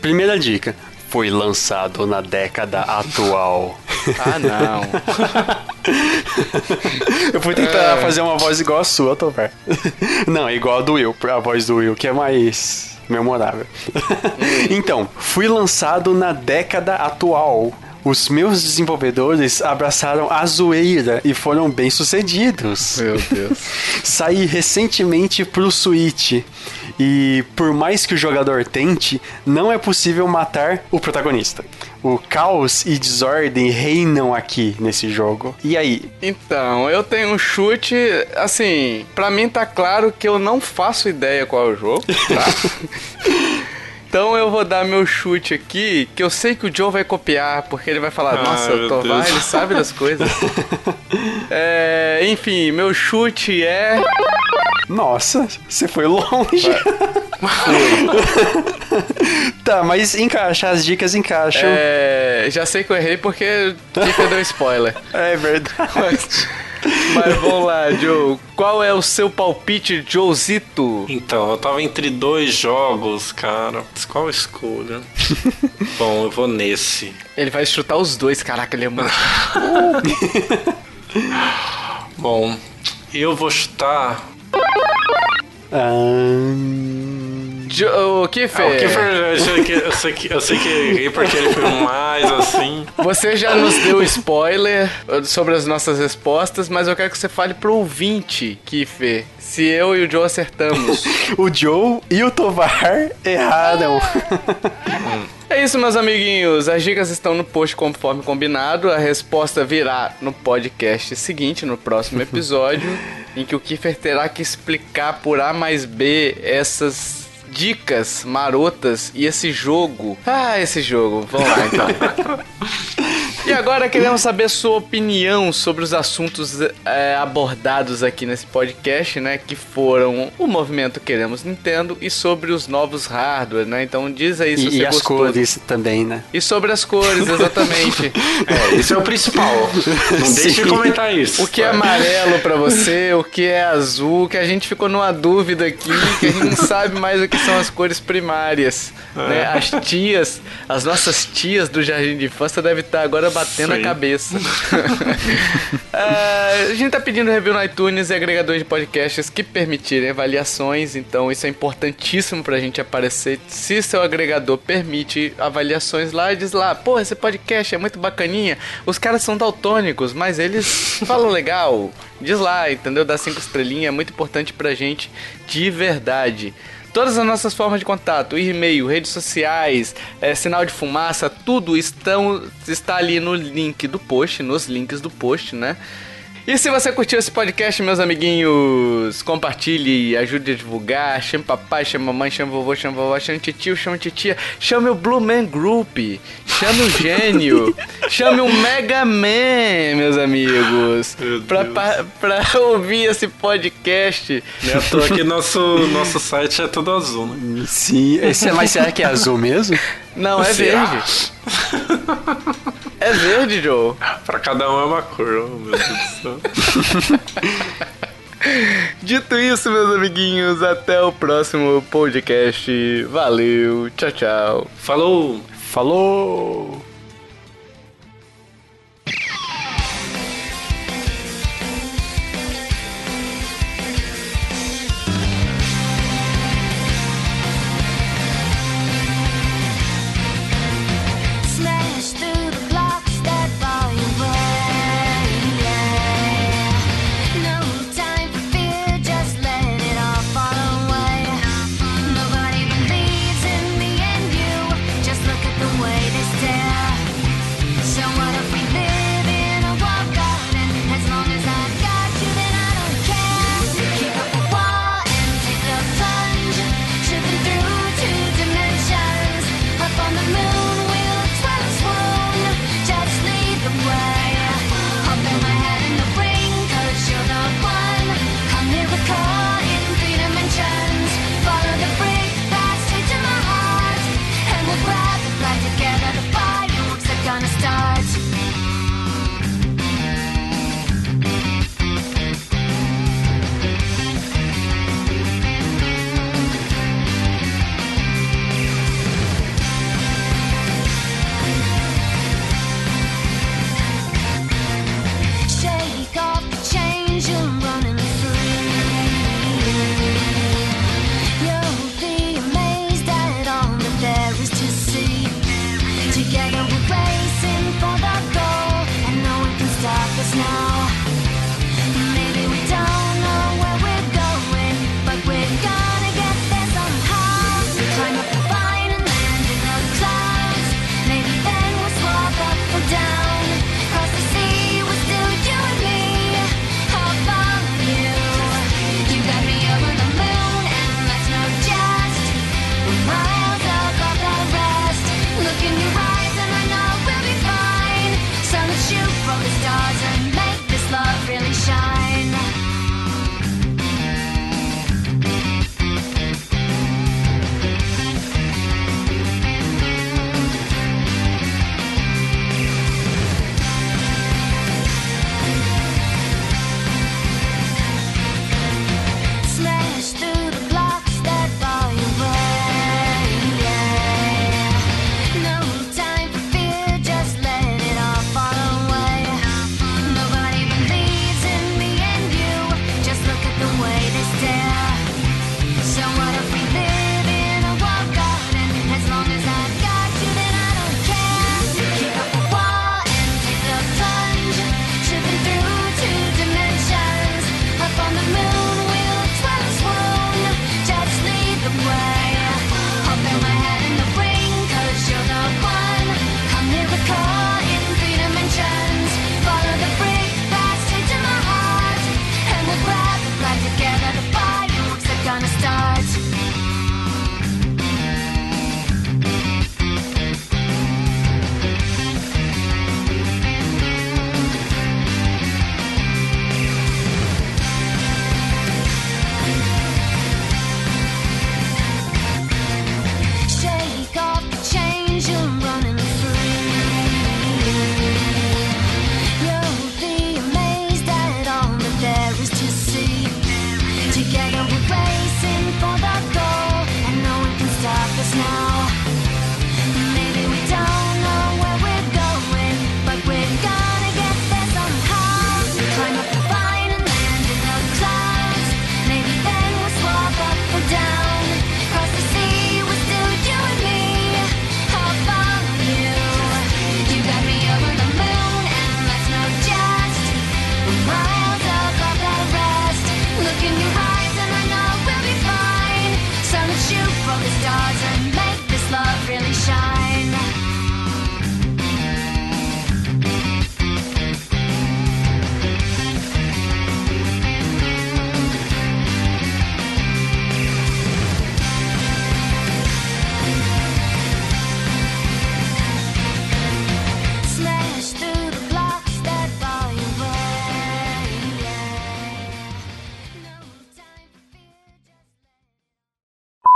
Primeira dica. Foi lançado na década atual. Ah, não. Eu fui tentar É. fazer uma voz igual a sua, Tovar. Não, igual a do Will, a voz do Will, que é mais memorável. então, fui lançado na década atual. Os meus desenvolvedores abraçaram a zoeira e foram bem sucedidos. Meu Deus. Saí recentemente pro Switch. E por mais que o jogador tente, não é possível matar o protagonista. O caos e desordem reinam aqui nesse jogo. E aí? Então, eu tenho um chute, assim, pra mim tá claro que eu não faço ideia qual é o jogo, tá? Então eu vou dar meu chute aqui, que eu sei que o Joe vai copiar, porque ele vai falar, Ai, nossa, o Tovar, ele sabe das coisas. É, enfim, meu chute é... Nossa, você foi longe. tá, mas encaixa, as dicas encaixam. é já sei que eu errei porque Kika deu spoiler. É, verdade. Mas, mas vamos lá, Joe. Qual é o seu palpite, Joezito? Então, eu tava entre dois jogos, cara. Qual eu escolho? Bom, eu vou nesse. Ele vai chutar os dois, caraca, ele é muito... Bom, eu vou chutar. Ahn, Jo- O Kiffer, Ah, o Kiefer, eu sei que, eu sei que, eu sei que eu errei porque ele foi mais assim. você já nos deu spoiler sobre as nossas respostas, mas eu quero que você fale pro ouvinte, Kiffer, se eu e o Joe acertamos. o Joe e o Tovar erraram. é isso, meus amiguinhos. As dicas estão no post conforme combinado. A resposta virá no podcast seguinte, no próximo episódio, em que o Kiffer terá que explicar por A mais B essas dicas marotas e esse jogo. Ah, esse jogo. Vamos lá então. E agora queremos saber sua opinião sobre os assuntos é, abordados aqui nesse podcast, né? Que foram o movimento Queremos Nintendo e sobre os novos hardware, né? Então diz aí se E, você e as gostou. cores também, né? E sobre as cores, exatamente. É, isso é o principal. Não deixe de comentar isso. o que é amarelo pra você, o que é azul, que a gente ficou numa dúvida aqui, que a gente não sabe mais o que são as cores primárias. Né? As tias, as nossas tias do jardim de infância devem estar agora batendo Sim. a cabeça. Ah, a gente tá pedindo review no iTunes e agregadores de podcasts que permitirem avaliações, então isso é importantíssimo pra gente aparecer. Se seu agregador permite avaliações lá, diz lá, pô, esse podcast é muito bacaninha. Os caras são daltônicos, mas eles falam legal. Diz lá, entendeu? Dá cinco estrelinhas, é muito importante pra gente de verdade. Todas as nossas formas de contato, e-mail, redes sociais, eh, sinal de fumaça, tudo estão, está ali no link do post, nos links do post, né? E se você curtiu esse podcast, meus amiguinhos, compartilhe, ajude a divulgar, chame papai, chame mamãe, chame vovô, chame vovó, chame titio, chame titia, chame o Blue Man Group, chame o Gênio, chame o Mega Man, meus amigos, Meu pra, pa- pra ouvir esse podcast. É à toa que nosso, nosso site é todo azul, né? Sim, esse, mas será que é azul mesmo? Não, é Será? verde. é verde, Joe. Pra cada um é uma cor, oh, meu Deus do céu. Dito isso, meus amiguinhos, até o próximo podcast. Valeu, tchau, tchau. Falou! Falou!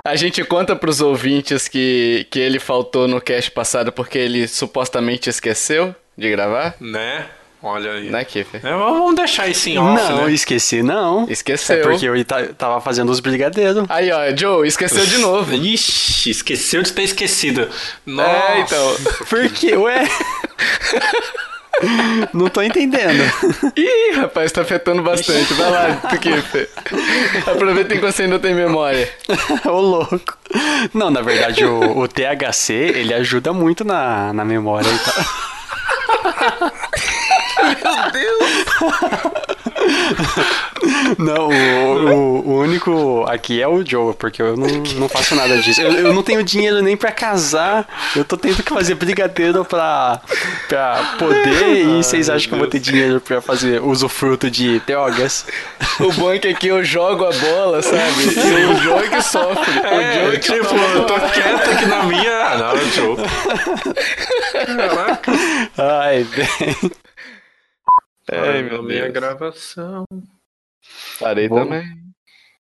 A gente conta para os ouvintes que, que ele faltou no cast passado porque ele supostamente esqueceu de gravar? Né? Olha aí. Né, Kiffer? É, vamos deixar isso em off, Não, né? esqueci não. Esqueceu. É porque eu tava fazendo os brigadeiros. Aí, ó, Joe, esqueceu de novo. Ixi, esqueceu de ter esquecido. É, Nossa. É, então. Por quê? Ué... Não tô entendendo. Ih, rapaz, tá afetando bastante. Vai lá, Kiffer. Aproveita enquanto você ainda tem memória. Ô louco. Não, na verdade, o, o THC, ele ajuda muito na, na memória e tal. Meu Deus! Não, o, o, o único aqui é o Joe, porque eu não, não faço nada disso. Eu, eu não tenho dinheiro nem pra casar. Eu tô tendo que fazer brigadeiro pra, pra poder. E vocês acham que eu vou ter dinheiro pra fazer usufruto de drogas? O bom é que aqui eu jogo a bola, sabe? E o Joe é que sofre. o É, Joe é que tipo, eu tô quieto aqui na minha. Ah, não, Joe. Caraca. Ai, bem. Ai, meu minha Deus. gravação. Parei também.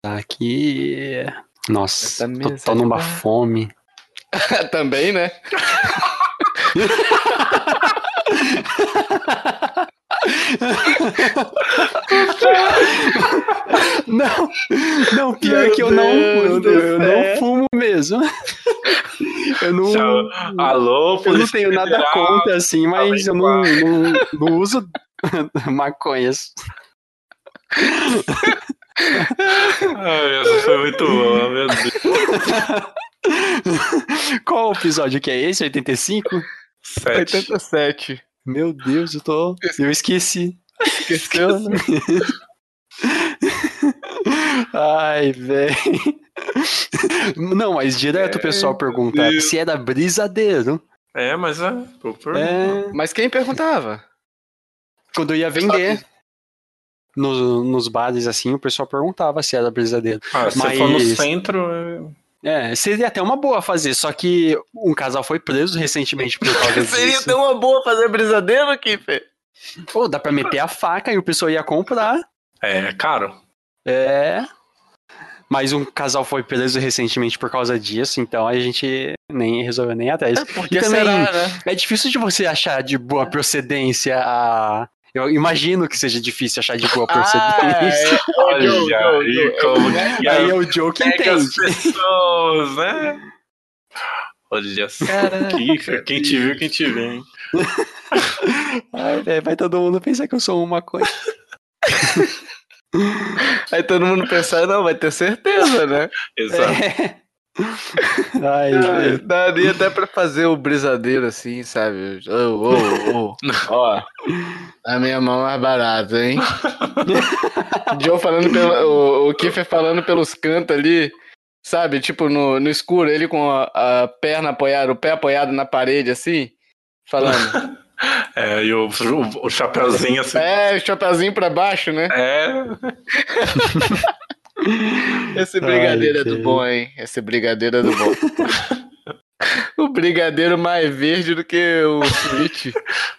Tá aqui. Nossa, tô, tô numa bar. fome. também, né? Não, não, pior Meu que eu não, eu, Deus do eu céu. não fumo mesmo. Eu não. Alô, eu não tenho nada contra, assim, mas eu não, não, não uso maconhas. Ai, essa foi muito boa, meu Deus. Qual episódio que é esse? 85? Sete. 87. Meu Deus, eu tô. Eu esqueci. Esqueceu, né? Ai, velho. Não, mas direto o pessoal pergunta Deus. se era brisadeiro. É, mas é. É, Mas quem perguntava? Quando eu ia vender nos, nos bares assim, o pessoal perguntava se era brisadeiro. Ah, se Mas- for no centro. É, seria até uma boa fazer, só que um casal foi preso recentemente por causa Seria disso. tão uma boa fazer brisadeiro, Kiffer? Pô, dá pra meter a faca e o pessoal ia comprar. É, é caro. É. Mas um casal foi preso recentemente por causa disso, então a gente nem resolveu nem atrás. Porque E também- será, né? É difícil de você achar de boa procedência a. Eu imagino que seja difícil achar de boa procedência. Ah, é. Olha Joe, Joe, aí como é, que Aí é o Joe que entende. as pessoas, né? Olha só. Caraca. Quem te viu, quem te vê, hein? Ai, velho, vai todo mundo pensar que eu sou uma coisa. Aí todo mundo pensar, não, vai ter certeza, né? Exato. É. Ai. Daria até pra fazer o brisadeiro assim, sabe? Ô, ô, ô. Ó, a minha mão é mais barata, hein? Joe falando pelo. O, o Kiffer falando pelos cantos ali, sabe? Tipo no, no escuro, ele com a, a perna apoiada, o pé apoiado na parede, assim, falando. É, e o, o, o chapeuzinho assim. É, chapeuzinho pra baixo, né? É. Esse brigadeiro Ai, é do que- bom, hein? Esse brigadeiro é do bom. o brigadeiro mais verde do que o Switch.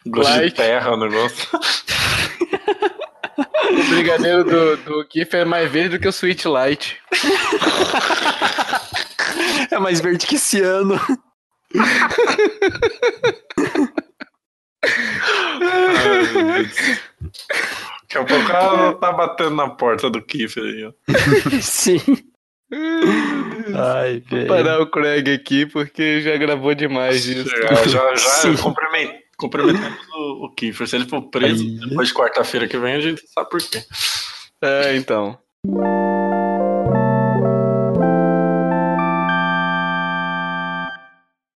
Gosto de Light. terra o negócio. O brigadeiro do, do Kiffer é mais verde do que o Sweet Light. É mais verde que esse ano. Ai, meu Deus. Daqui a pouco ela tá batendo na porta do Kiffer aí, ó. Sim. Ai, Vou parar o Craig aqui porque já gravou demais disso. Já, já, já cumprimentamos o, o Kiffer. Se ele for preso Aí. depois de quarta-feira que vem, a gente sabe por quê. É, então.